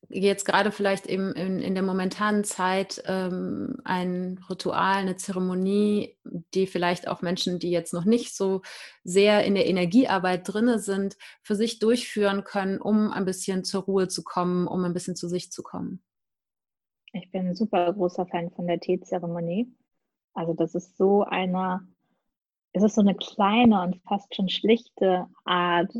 jetzt gerade vielleicht eben in, in der momentanen Zeit ähm, ein Ritual, eine Zeremonie, die vielleicht auch Menschen, die jetzt noch nicht so sehr in der Energiearbeit drinne sind, für sich durchführen können, um ein bisschen zur Ruhe zu kommen, um ein bisschen zu sich zu kommen? Ich bin ein super großer Fan von der Teezeremonie. Also das ist so eine, es ist so eine kleine und fast schon schlichte Art,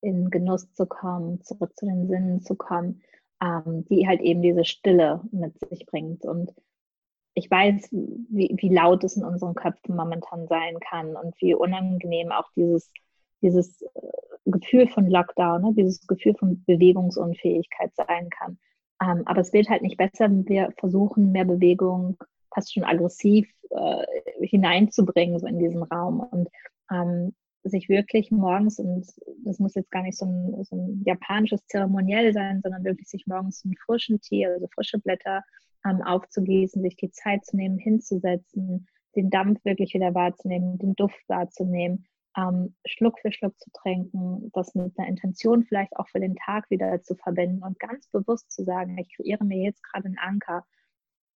in Genuss zu kommen, zurück zu den Sinnen zu kommen, ähm, die halt eben diese Stille mit sich bringt. Und ich weiß, wie, wie laut es in unseren Köpfen momentan sein kann und wie unangenehm auch dieses, dieses äh, Gefühl von Lockdown, ne, dieses Gefühl von Bewegungsunfähigkeit sein kann. Ähm, aber es wird halt nicht besser, wenn wir versuchen, mehr Bewegung fast schon aggressiv äh, hineinzubringen, so in diesen Raum. Und ähm, sich wirklich morgens, und das muss jetzt gar nicht so ein, so ein japanisches Zeremoniell sein, sondern wirklich sich morgens einen frischen Tee, also frische Blätter ähm, aufzugießen, sich die Zeit zu nehmen, hinzusetzen, den Dampf wirklich wieder wahrzunehmen, den Duft wahrzunehmen, ähm, Schluck für Schluck zu trinken, das mit einer Intention vielleicht auch für den Tag wieder zu verbinden und ganz bewusst zu sagen, ich kreiere mir jetzt gerade einen Anker.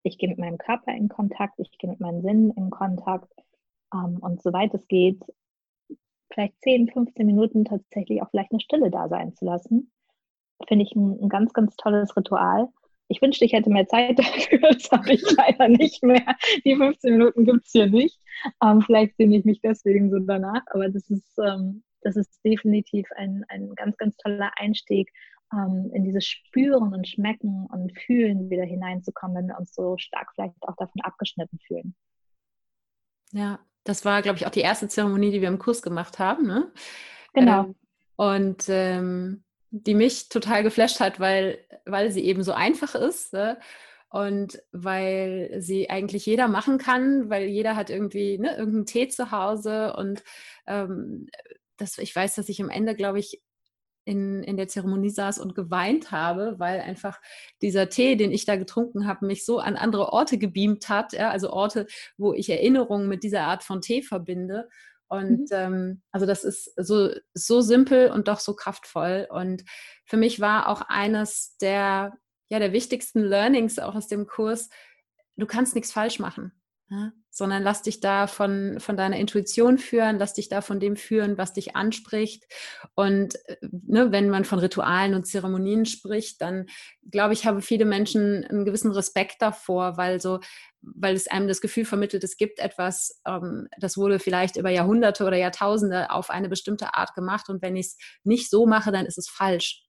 Ich gehe mit meinem Körper in Kontakt, ich gehe mit meinen Sinnen in Kontakt ähm, und soweit es geht, vielleicht 10, 15 Minuten tatsächlich auch vielleicht eine Stille da sein zu lassen. Finde ich ein, ein ganz, ganz tolles Ritual. Ich wünschte, ich hätte mehr Zeit dafür. Das habe ich leider nicht mehr. Die 15 Minuten gibt es hier nicht. Ähm, vielleicht sehne ich mich deswegen so danach. Aber das ist, ähm, das ist definitiv ein, ein ganz, ganz toller Einstieg, ähm, in dieses Spüren und Schmecken und Fühlen wieder hineinzukommen, wenn wir uns so stark vielleicht auch davon abgeschnitten fühlen. Ja, das war, glaube ich, auch die erste Zeremonie, die wir im Kurs gemacht haben. Ne? Genau. Ähm, und ähm, die mich total geflasht hat, weil, weil sie eben so einfach ist. Ne? Und weil sie eigentlich jeder machen kann, weil jeder hat irgendwie ne, irgendeinen Tee zu Hause. Und ähm, das, ich weiß, dass ich am Ende, glaube ich, in, in der Zeremonie saß und geweint habe, weil einfach dieser Tee, den ich da getrunken habe, mich so an andere Orte gebeamt hat, ja, also Orte, wo ich Erinnerungen mit dieser Art von Tee verbinde. Und mhm. ähm, also das ist so, so simpel und doch so kraftvoll. Und für mich war auch eines der, ja, der wichtigsten Learnings auch aus dem Kurs, du kannst nichts falsch machen. Ja? sondern lass dich da von, von deiner Intuition führen, lass dich da von dem führen, was dich anspricht. Und äh, ne, wenn man von Ritualen und Zeremonien spricht, dann glaube ich, haben viele Menschen einen gewissen Respekt davor, weil so weil es einem das Gefühl vermittelt, es gibt etwas, ähm, das wurde vielleicht über Jahrhunderte oder Jahrtausende auf eine bestimmte Art gemacht und wenn ich es nicht so mache, dann ist es falsch.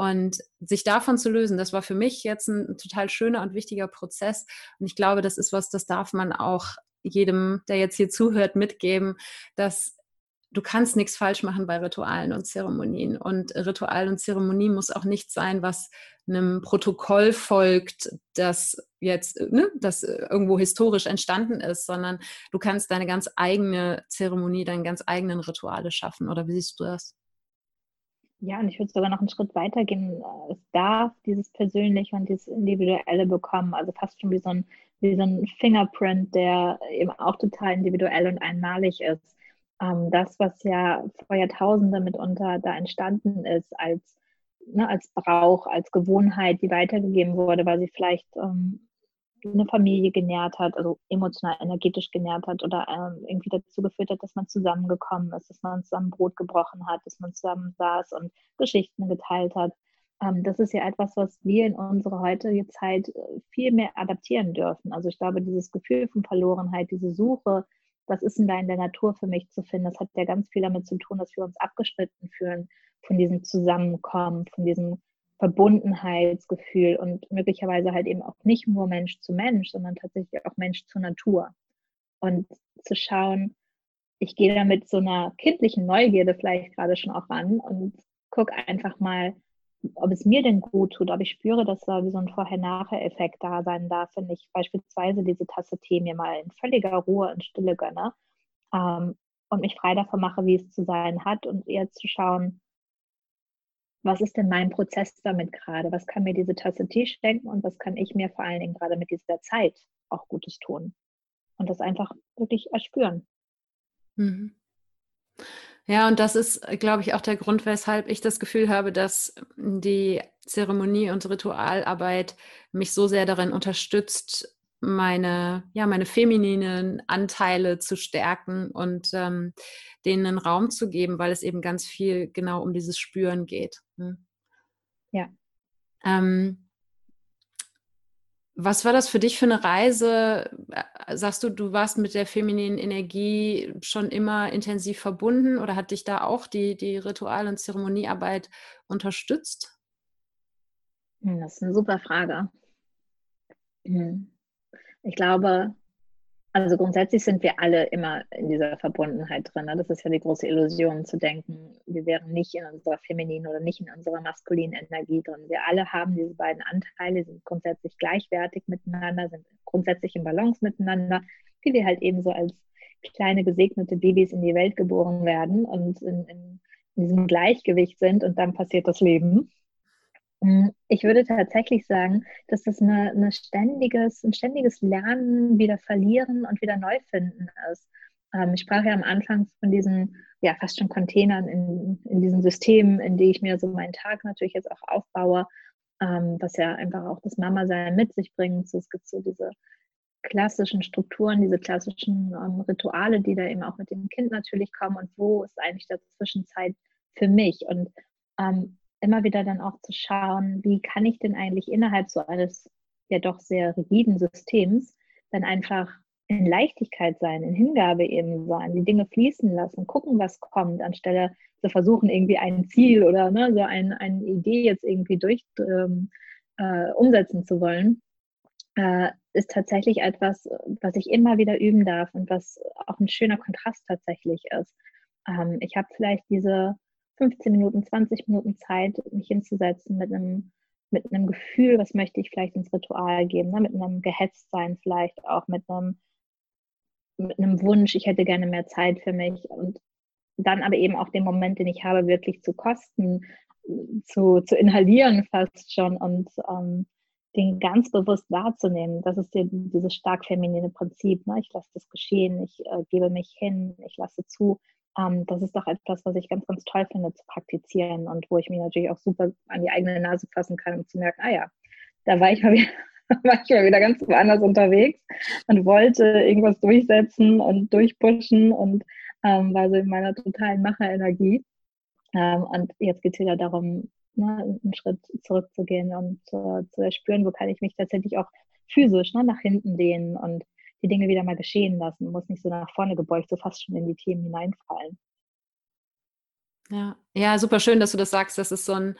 Und sich davon zu lösen, das war für mich jetzt ein total schöner und wichtiger Prozess. Und ich glaube, das ist was, das darf man auch jedem, der jetzt hier zuhört, mitgeben, dass du kannst nichts falsch machen bei Ritualen und Zeremonien. Und Ritual und Zeremonie muss auch nicht sein, was einem Protokoll folgt, das jetzt, ne, das irgendwo historisch entstanden ist, sondern du kannst deine ganz eigene Zeremonie, deine ganz eigenen Rituale schaffen. Oder wie siehst du das? Ja, und ich würde sogar noch einen Schritt weiter gehen. Es darf dieses Persönliche und dieses Individuelle bekommen, also fast schon wie so ein, wie so ein Fingerprint, der eben auch total individuell und einmalig ist. Ähm, das, was ja vor Jahrtausenden mitunter da entstanden ist, als, ne, als Brauch, als Gewohnheit, die weitergegeben wurde, weil sie vielleicht ähm, eine Familie genährt hat, also emotional, energetisch genährt hat oder ähm, irgendwie dazu geführt hat, dass man zusammengekommen ist, dass man zusammen Brot gebrochen hat, dass man zusammen saß und Geschichten geteilt hat. Ähm, das ist ja etwas, was wir in unserer heutige Zeit äh, viel mehr adaptieren dürfen. Also ich glaube, dieses Gefühl von Verlorenheit, diese Suche, was ist denn da in der Natur für mich zu finden, das hat ja ganz viel damit zu tun, dass wir uns abgeschnitten fühlen von diesem Zusammenkommen, von diesem Verbundenheitsgefühl und möglicherweise halt eben auch nicht nur Mensch zu Mensch, sondern tatsächlich auch Mensch zur Natur. Und zu schauen, ich gehe da mit so einer kindlichen Neugierde vielleicht gerade schon auch ran und gucke einfach mal, ob es mir denn gut tut, ob ich spüre, dass da wie so ein Vorher-Nachher-Effekt da sein darf, wenn ich beispielsweise diese Tasse Tee mir mal in völliger Ruhe und Stille gönne ähm, und mich frei davon mache, wie es zu sein hat und eher zu schauen, was ist denn mein Prozess damit gerade? Was kann mir diese Tasse Tee schenken und was kann ich mir vor allen Dingen gerade mit dieser Zeit auch Gutes tun? Und das einfach wirklich erspüren. Mhm. Ja, und das ist, glaube ich, auch der Grund, weshalb ich das Gefühl habe, dass die Zeremonie und Ritualarbeit mich so sehr darin unterstützt, meine, ja, meine femininen Anteile zu stärken und ähm, denen einen Raum zu geben, weil es eben ganz viel genau um dieses Spüren geht. Hm. Ja. Ähm, Was war das für dich für eine Reise? Äh, sagst du, du warst mit der femininen Energie schon immer intensiv verbunden oder hat dich da auch die, die Ritual- und Zeremoniearbeit unterstützt? Hm, das ist eine super Frage. Ich glaube, also grundsätzlich sind wir alle immer in dieser Verbundenheit drin. Ne? Das ist ja die große Illusion zu denken, wir wären nicht in unserer femininen oder nicht in unserer maskulinen Energie drin. Wir alle haben diese beiden Anteile, sind grundsätzlich gleichwertig miteinander, sind grundsätzlich in Balance miteinander, wie wir halt eben so als kleine gesegnete Babys in die Welt geboren werden und in, in, in diesem Gleichgewicht sind und dann passiert das Leben. Hm, ich würde tatsächlich sagen, dass das eine, eine ständiges, ein ständiges Lernen, wieder verlieren und wieder neu finden ist. Ähm, ich sprach ja am Anfang von diesen, ja, fast schon Containern in, in diesen Systemen, in die ich mir so meinen Tag natürlich jetzt auch aufbaue, ähm, was ja einfach auch das Mama-Sein mit sich bringt. So, es gibt so diese klassischen Strukturen, diese klassischen ähm, Rituale, die da eben auch mit dem Kind natürlich kommen und wo ist eigentlich dazwischen Zeit für mich? Und ähm, immer wieder dann auch zu schauen, wie kann ich denn eigentlich innerhalb so eines ja doch sehr rigiden Systems dann einfach in Leichtigkeit sein, in Hingabe eben sein, die Dinge fließen lassen, gucken, was kommt, anstelle zu versuchen, irgendwie ein Ziel oder ne, so ein, eine Idee jetzt irgendwie durch ähm, äh, umsetzen zu wollen, äh, ist tatsächlich etwas, was ich immer wieder üben darf und was auch ein schöner Kontrast tatsächlich ist. Ähm, ich habe vielleicht diese 15 Minuten, 20 Minuten Zeit, mich hinzusetzen mit einem, mit einem Gefühl, was möchte ich vielleicht ins Ritual geben, ne? mit einem Gehetztsein vielleicht auch, mit einem, mit einem Wunsch, ich hätte gerne mehr Zeit für mich und dann aber eben auch den Moment, den ich habe, wirklich zu kosten, zu, zu inhalieren fast schon und ähm, den ganz bewusst wahrzunehmen. Das ist die, dieses stark feminine Prinzip. Ne? Ich lasse das geschehen, ich äh, gebe mich hin, ich lasse zu, ähm, das ist doch etwas, was ich ganz, ganz toll finde zu praktizieren und wo ich mich natürlich auch super an die eigene Nase fassen kann, um zu merken, ah ja, da war ich mal wieder, war ich mal wieder ganz woanders unterwegs und wollte irgendwas durchsetzen und durchpushen und ähm, war so in meiner totalen Macherenergie. Ähm, und jetzt geht es wieder darum, ne, einen Schritt zurückzugehen und äh, zu erspüren, wo kann ich mich tatsächlich auch physisch ne, nach hinten lehnen und die Dinge wieder mal geschehen lassen, muss nicht so nach vorne gebeugt, so fast schon in die Themen hineinfallen. Ja, ja, super schön, dass du das sagst. Das ist so ein,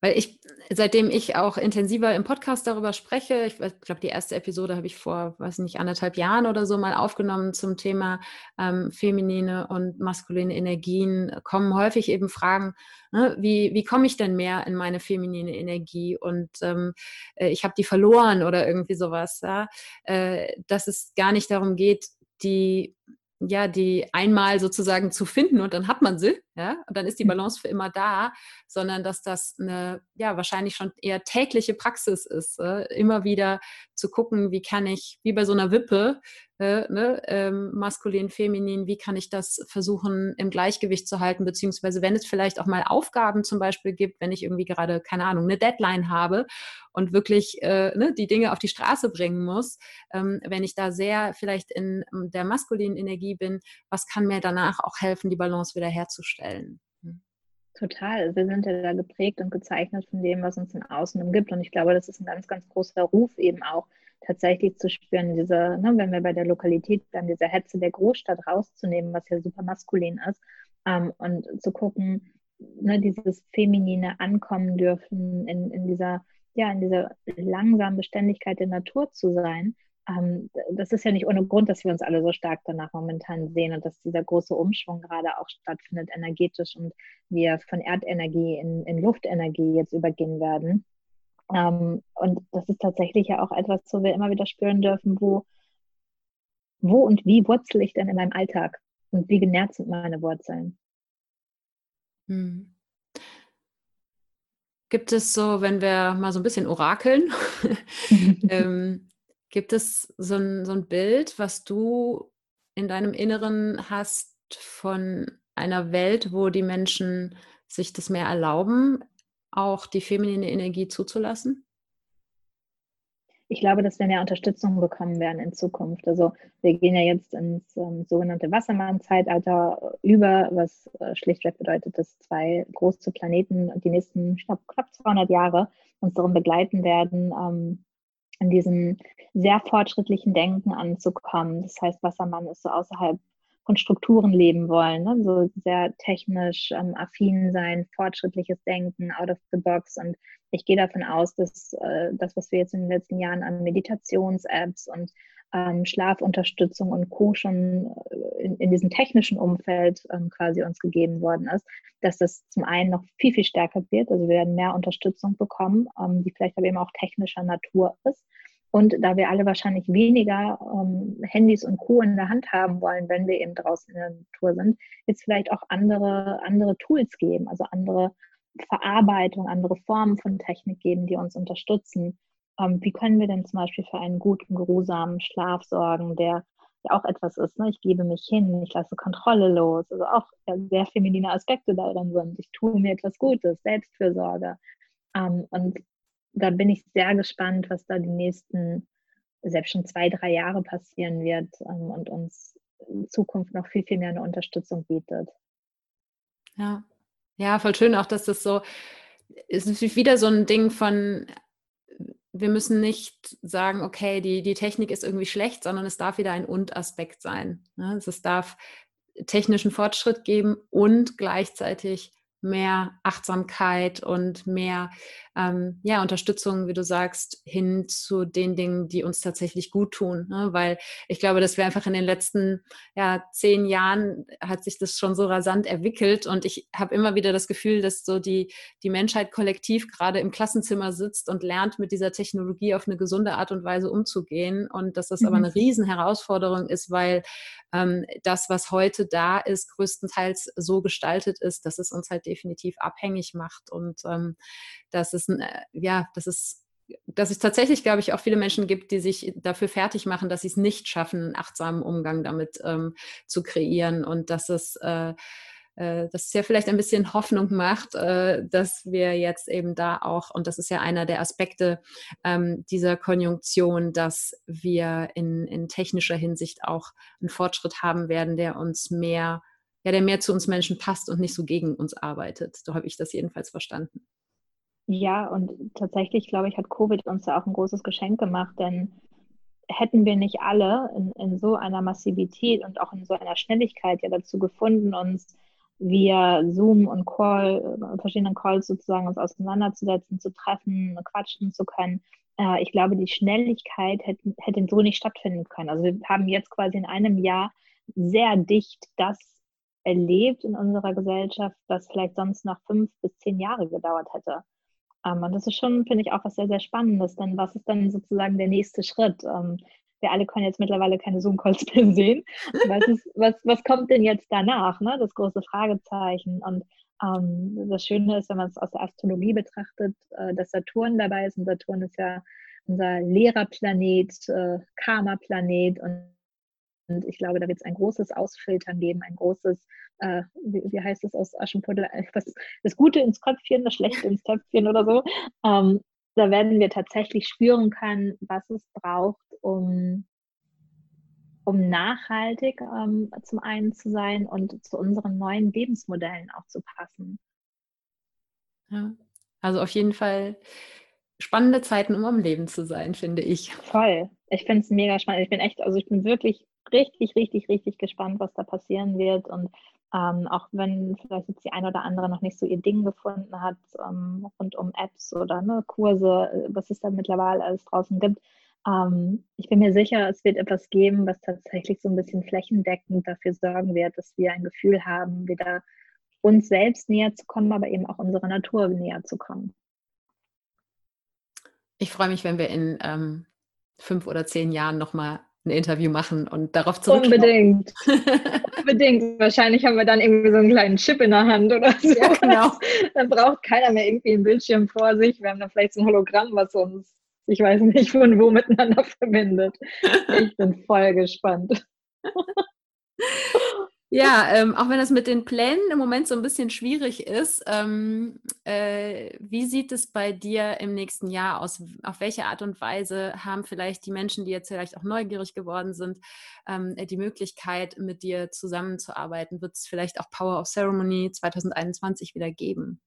weil ich, seitdem ich auch intensiver im Podcast darüber spreche, ich glaube, die erste Episode habe ich vor, weiß nicht, anderthalb Jahren oder so mal aufgenommen zum Thema ähm, feminine und maskuline Energien, kommen häufig eben Fragen, ne, wie, wie komme ich denn mehr in meine feminine Energie und ähm, äh, ich habe die verloren oder irgendwie sowas, ja? äh, dass es gar nicht darum geht, die ja, die einmal sozusagen zu finden und dann hat man sie, ja, und dann ist die mhm. Balance für immer da, sondern dass das eine, ja, wahrscheinlich schon eher tägliche Praxis ist, äh, immer wieder zu gucken, wie kann ich, wie bei so einer Wippe, äh, ne, ähm, maskulin, feminin, wie kann ich das versuchen im Gleichgewicht zu halten, beziehungsweise wenn es vielleicht auch mal Aufgaben zum Beispiel gibt, wenn ich irgendwie gerade, keine Ahnung, eine Deadline habe und wirklich äh, ne, die Dinge auf die Straße bringen muss, ähm, wenn ich da sehr vielleicht in ähm, der maskulinen Energie bin, was kann mir danach auch helfen, die Balance wiederherzustellen? Hm. Total. Wir sind ja da geprägt und gezeichnet von dem, was uns im Außen umgibt. Und ich glaube, das ist ein ganz, ganz großer Ruf eben auch, tatsächlich zu spüren, diese, ne, wenn wir bei der Lokalität dann diese Hetze der Großstadt rauszunehmen, was ja super maskulin ist, ähm, und zu gucken, ne, dieses feminine Ankommen dürfen, in, in dieser, ja, in dieser langsamen Beständigkeit der Natur zu sein. Ähm, das ist ja nicht ohne Grund, dass wir uns alle so stark danach momentan sehen und dass dieser große Umschwung gerade auch stattfindet energetisch und wir von Erdenergie in, in Luftenergie jetzt übergehen werden. Ähm, und das ist tatsächlich ja auch etwas, wo wir immer wieder spüren dürfen, wo, wo und wie wurzel ich denn in meinem Alltag und wie genährt sind meine Wurzeln. Hm. Gibt es so, wenn wir mal so ein bisschen orakeln, ähm, gibt es so ein, so ein Bild, was du in deinem Inneren hast von einer Welt, wo die Menschen sich das mehr erlauben, auch die feminine Energie zuzulassen? Ich glaube, dass wir mehr Unterstützung bekommen werden in Zukunft. Also wir gehen ja jetzt ins ähm, sogenannte Wassermann-Zeitalter über, was äh, schlichtweg bedeutet, dass zwei große Planeten die nächsten knapp, knapp 200 Jahre uns darum begleiten werden, ähm, in diesem sehr fortschrittlichen Denken anzukommen. Das heißt, Wassermann ist so außerhalb von Strukturen leben wollen, ne? so sehr technisch ähm, affin sein, fortschrittliches Denken, out of the box. Und ich gehe davon aus, dass äh, das, was wir jetzt in den letzten Jahren an Meditations-Apps und ähm, Schlafunterstützung und Co. schon äh, in, in diesem technischen Umfeld ähm, quasi uns gegeben worden ist, dass das zum einen noch viel, viel stärker wird. Also wir werden mehr Unterstützung bekommen, ähm, die vielleicht aber eben auch technischer Natur ist. Und da wir alle wahrscheinlich weniger ähm, Handys und Co. in der Hand haben wollen, wenn wir eben draußen in der Natur sind, es vielleicht auch andere, andere Tools geben, also andere Verarbeitung, andere Formen von Technik geben, die uns unterstützen. Ähm, wie können wir denn zum Beispiel für einen guten, geruhsamen Schlaf sorgen, der ja auch etwas ist. Ne? Ich gebe mich hin, ich lasse Kontrolle los. Also auch ja, sehr feminine Aspekte darin sind. Ich tue mir etwas Gutes, Selbstfürsorge. Ähm, und da bin ich sehr gespannt, was da die nächsten, selbst schon zwei, drei Jahre passieren wird ähm, und uns in Zukunft noch viel, viel mehr eine Unterstützung bietet. Ja, ja, voll schön auch, dass das so, es ist wieder so ein Ding von, wir müssen nicht sagen, okay, die, die Technik ist irgendwie schlecht, sondern es darf wieder ein Und-Aspekt sein. Ne? Es darf technischen Fortschritt geben und gleichzeitig mehr Achtsamkeit und mehr ähm, ja, Unterstützung, wie du sagst, hin zu den Dingen, die uns tatsächlich gut tun. Ne? Weil ich glaube, dass wir einfach in den letzten ja, zehn Jahren hat sich das schon so rasant entwickelt und ich habe immer wieder das Gefühl, dass so die, die Menschheit kollektiv gerade im Klassenzimmer sitzt und lernt, mit dieser Technologie auf eine gesunde Art und Weise umzugehen und dass das mhm. aber eine Riesenherausforderung ist, weil ähm, das, was heute da ist, größtenteils so gestaltet ist, dass es uns halt definitiv abhängig macht und ähm, dass es, äh, ja, das ist dass es tatsächlich, glaube ich, auch viele Menschen gibt, die sich dafür fertig machen, dass sie es nicht schaffen, einen achtsamen Umgang damit ähm, zu kreieren und dass es äh, äh, dass es ja vielleicht ein bisschen Hoffnung macht, äh, dass wir jetzt eben da auch, und das ist ja einer der Aspekte ähm, dieser Konjunktion, dass wir in, in technischer Hinsicht auch einen Fortschritt haben werden, der uns mehr, ja, der mehr zu uns Menschen passt und nicht so gegen uns arbeitet. So habe ich das jedenfalls verstanden. Ja, und tatsächlich, glaube ich, hat Covid uns da auch ein großes Geschenk gemacht, denn hätten wir nicht alle in, in so einer Massivität und auch in so einer Schnelligkeit ja dazu gefunden, uns via Zoom und Call, äh, verschiedenen Calls sozusagen uns auseinanderzusetzen, zu treffen, quatschen zu können. Äh, ich glaube, die Schnelligkeit hätte, hätte so nicht stattfinden können. Also wir haben jetzt quasi in einem Jahr sehr dicht das erlebt in unserer Gesellschaft, was vielleicht sonst noch fünf bis zehn Jahre gedauert hätte. Ähm, und das ist schon, finde ich, auch was sehr, sehr Spannendes. Denn was ist dann sozusagen der nächste Schritt? Ähm, wir alle können jetzt mittlerweile keine Zoom-Calls mehr sehen. Was, ist, was, was kommt denn jetzt danach? Ne? Das große Fragezeichen. Und ähm, das Schöne ist, wenn man es aus der Astrologie betrachtet, äh, dass Saturn dabei ist. Und Saturn ist ja unser Lehrerplanet, äh, Karma-Planet. Und, und ich glaube, da wird es ein großes Ausfiltern geben, ein großes äh, wie, wie, heißt es aus Aschenputtel, das, das Gute ins Köpfchen, das Schlechte ins Töpfchen oder so. Ähm, da werden wir tatsächlich spüren können, was es braucht, um, um nachhaltig ähm, zum einen zu sein und zu unseren neuen Lebensmodellen auch zu passen. Ja, also auf jeden Fall spannende Zeiten, um am Leben zu sein, finde ich. Voll. Ich finde es mega spannend. Ich bin echt, also ich bin wirklich richtig, richtig, richtig gespannt, was da passieren wird. Und ähm, auch wenn vielleicht jetzt die eine oder andere noch nicht so ihr Ding gefunden hat, ähm, rund um Apps oder ne, Kurse, äh, was es da mittlerweile alles draußen gibt. Ähm, ich bin mir sicher, es wird etwas geben, was tatsächlich so ein bisschen flächendeckend dafür sorgen wird, dass wir ein Gefühl haben, wieder uns selbst näher zu kommen, aber eben auch unserer Natur näher zu kommen. Ich freue mich, wenn wir in ähm, fünf oder zehn Jahren nochmal ein Interview machen und darauf zurückschauen. Unbedingt. Unbedingt. Wahrscheinlich haben wir dann irgendwie so einen kleinen Chip in der Hand oder so. Ja, genau. Dann braucht keiner mehr irgendwie einen Bildschirm vor sich. Wir haben dann vielleicht so ein Hologramm, was uns, ich weiß nicht, von wo miteinander verbindet. Ich bin voll gespannt. Ja, ähm, auch wenn das mit den Plänen im Moment so ein bisschen schwierig ist, ähm, äh, wie sieht es bei dir im nächsten Jahr aus? Auf welche Art und Weise haben vielleicht die Menschen, die jetzt vielleicht auch neugierig geworden sind, ähm, die Möglichkeit, mit dir zusammenzuarbeiten? Wird es vielleicht auch Power of Ceremony 2021 wieder geben?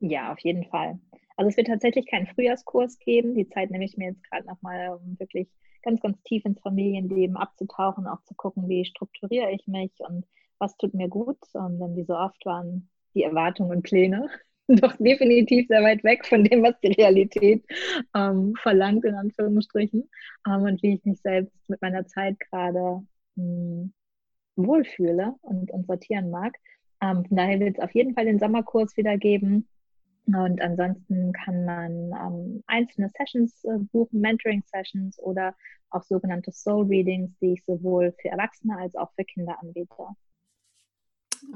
Ja, auf jeden Fall. Also es wird tatsächlich keinen Frühjahrskurs geben. Die Zeit nehme ich mir jetzt gerade nochmal, um wirklich ganz, ganz tief ins Familienleben abzutauchen, auch zu gucken, wie strukturiere ich mich und was tut mir gut. Ähm, denn wie so oft waren die Erwartungen und Pläne doch definitiv sehr weit weg von dem, was die Realität ähm, verlangt, in Anführungsstrichen. Ähm, und wie ich mich selbst mit meiner Zeit gerade hm, wohlfühle und, und sortieren mag. Ähm, von daher wird es auf jeden Fall den Sommerkurs wieder geben. Und ansonsten kann man ähm, einzelne Sessions äh, buchen, Mentoring-Sessions oder auch sogenannte Soul-Readings, die ich sowohl für Erwachsene als auch für Kinder anbiete.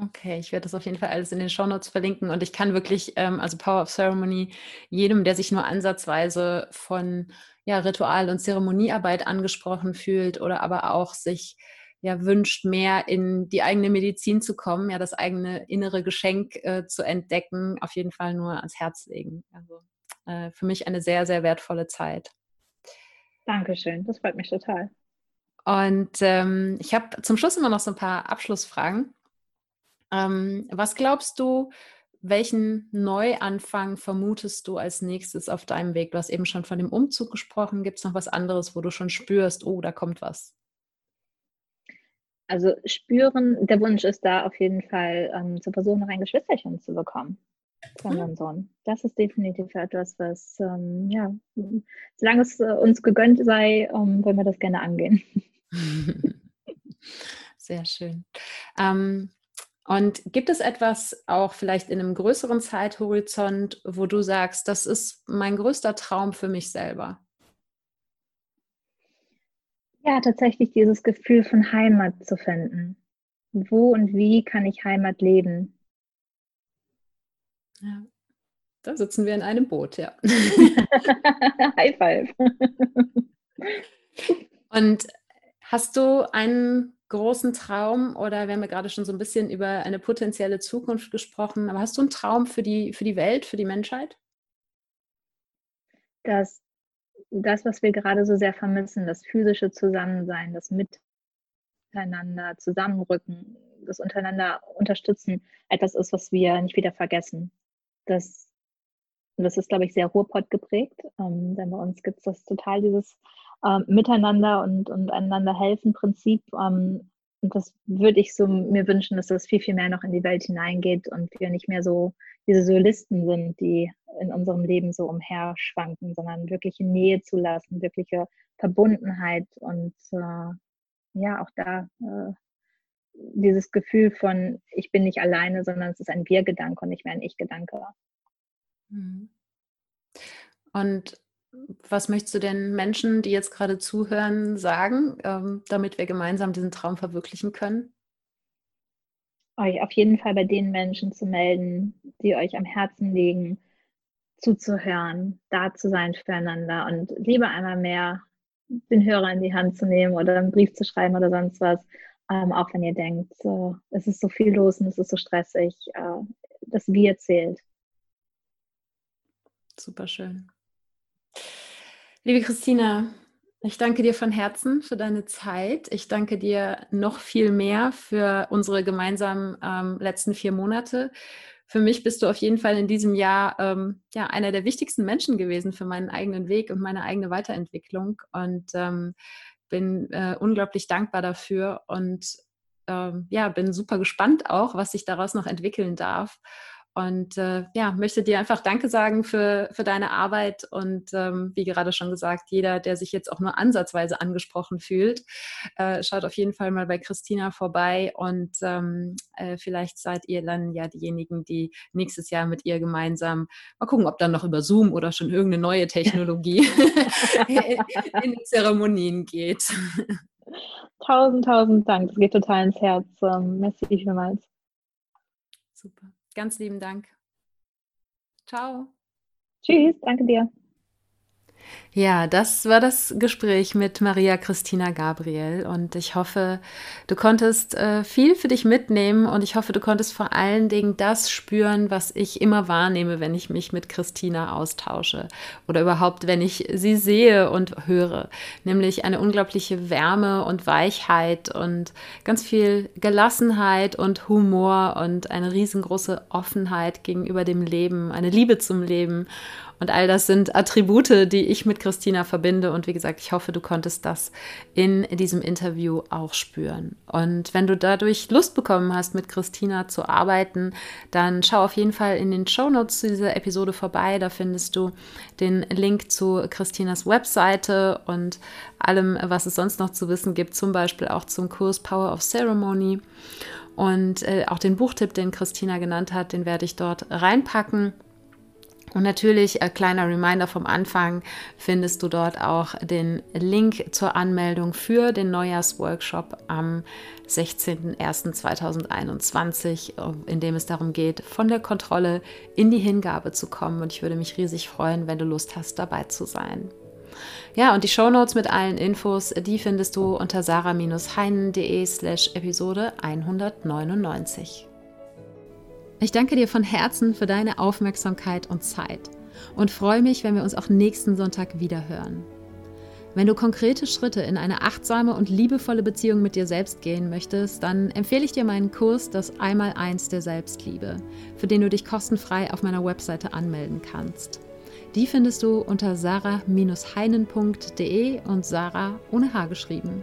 Okay, ich werde das auf jeden Fall alles in den Shownotes verlinken und ich kann wirklich, ähm, also Power of Ceremony, jedem, der sich nur ansatzweise von ja, Ritual- und Zeremoniearbeit angesprochen fühlt oder aber auch sich ja wünscht, mehr in die eigene Medizin zu kommen, ja das eigene innere Geschenk äh, zu entdecken, auf jeden Fall nur ans Herz legen. Also äh, für mich eine sehr, sehr wertvolle Zeit. Dankeschön, das freut mich total. Und ähm, ich habe zum Schluss immer noch so ein paar Abschlussfragen. Ähm, was glaubst du, welchen Neuanfang vermutest du als nächstes auf deinem Weg? Du hast eben schon von dem Umzug gesprochen. Gibt es noch was anderes, wo du schon spürst, oh, da kommt was? Also spüren, der Wunsch ist da auf jeden Fall, ähm, zu versuchen, noch ein Geschwisterchen zu bekommen von meinem Sohn. Das ist definitiv etwas, was, ähm, ja, solange es äh, uns gegönnt sei, ähm, wollen wir das gerne angehen. Sehr schön. Ähm, und gibt es etwas auch vielleicht in einem größeren Zeithorizont, wo du sagst, das ist mein größter Traum für mich selber? Ja, tatsächlich dieses Gefühl von Heimat zu finden. Wo und wie kann ich Heimat leben? Ja, da sitzen wir in einem Boot, ja. High five. Und hast du einen großen Traum oder wir haben ja gerade schon so ein bisschen über eine potenzielle Zukunft gesprochen, aber hast du einen Traum für die, für die Welt, für die Menschheit? Dass das, was wir gerade so sehr vermissen, das physische Zusammensein, das Miteinander, Zusammenrücken, das Untereinander unterstützen, etwas ist, was wir nicht wieder vergessen. Das, das ist, glaube ich, sehr Ruhrpott geprägt, ähm, denn bei uns gibt es das total, dieses ähm, Miteinander und, und einander helfen Prinzip. Ähm, und das würde ich so mir wünschen, dass das viel, viel mehr noch in die Welt hineingeht und wir nicht mehr so diese Solisten sind, die in unserem Leben so umherschwanken, sondern wirkliche Nähe zu lassen, wirkliche Verbundenheit und äh, ja, auch da äh, dieses Gefühl von, ich bin nicht alleine, sondern es ist ein Wir-Gedanke und nicht mehr ein Ich-Gedanke. Mhm. Und was möchtest du denn Menschen, die jetzt gerade zuhören, sagen, ähm, damit wir gemeinsam diesen Traum verwirklichen können? Euch auf jeden Fall bei den Menschen zu melden, die euch am Herzen liegen, zuzuhören, da zu sein füreinander und lieber einmal mehr den Hörer in die Hand zu nehmen oder einen Brief zu schreiben oder sonst was, ähm, auch wenn ihr denkt, so, es ist so viel los und es ist so stressig, äh, das Wir zählt. Super schön. Liebe Christina, ich danke dir von Herzen für deine Zeit. Ich danke dir noch viel mehr für unsere gemeinsamen ähm, letzten vier Monate. Für mich bist du auf jeden Fall in diesem Jahr ähm, ja, einer der wichtigsten Menschen gewesen für meinen eigenen Weg und meine eigene Weiterentwicklung. Und ähm, bin äh, unglaublich dankbar dafür und ähm, ja, bin super gespannt auch, was sich daraus noch entwickeln darf. Und äh, ja, möchte dir einfach Danke sagen für, für deine Arbeit. Und ähm, wie gerade schon gesagt, jeder, der sich jetzt auch nur ansatzweise angesprochen fühlt, äh, schaut auf jeden Fall mal bei Christina vorbei. Und ähm, äh, vielleicht seid ihr dann ja diejenigen, die nächstes Jahr mit ihr gemeinsam mal gucken, ob dann noch über Zoom oder schon irgendeine neue Technologie in die Zeremonien geht. Tausend, tausend Dank. Das geht total ins Herz. Ähm, merci vielmals. Super. Ganz lieben Dank. Ciao. Tschüss, danke dir. Ja, das war das Gespräch mit Maria Christina Gabriel und ich hoffe, du konntest äh, viel für dich mitnehmen und ich hoffe, du konntest vor allen Dingen das spüren, was ich immer wahrnehme, wenn ich mich mit Christina austausche oder überhaupt, wenn ich sie sehe und höre, nämlich eine unglaubliche Wärme und Weichheit und ganz viel Gelassenheit und Humor und eine riesengroße Offenheit gegenüber dem Leben, eine Liebe zum Leben und all das sind Attribute, die ich mit Christina verbinde. Und wie gesagt, ich hoffe, du konntest das in diesem Interview auch spüren. Und wenn du dadurch Lust bekommen hast, mit Christina zu arbeiten, dann schau auf jeden Fall in den Show Notes zu dieser Episode vorbei. Da findest du den Link zu Christinas Webseite und allem, was es sonst noch zu wissen gibt, zum Beispiel auch zum Kurs Power of Ceremony. Und äh, auch den Buchtipp, den Christina genannt hat, den werde ich dort reinpacken. Und natürlich, ein kleiner Reminder vom Anfang, findest du dort auch den Link zur Anmeldung für den Neujahrsworkshop am 16.01.2021, in dem es darum geht, von der Kontrolle in die Hingabe zu kommen. Und ich würde mich riesig freuen, wenn du Lust hast, dabei zu sein. Ja, und die Shownotes mit allen Infos, die findest du unter sarah-heinen.de slash Episode 199. Ich danke dir von Herzen für deine Aufmerksamkeit und Zeit und freue mich, wenn wir uns auch nächsten Sonntag wieder hören. Wenn du konkrete Schritte in eine achtsame und liebevolle Beziehung mit dir selbst gehen möchtest, dann empfehle ich dir meinen Kurs Das Einmaleins der Selbstliebe, für den du dich kostenfrei auf meiner Webseite anmelden kannst. Die findest du unter sarah-heinen.de und Sarah ohne H geschrieben.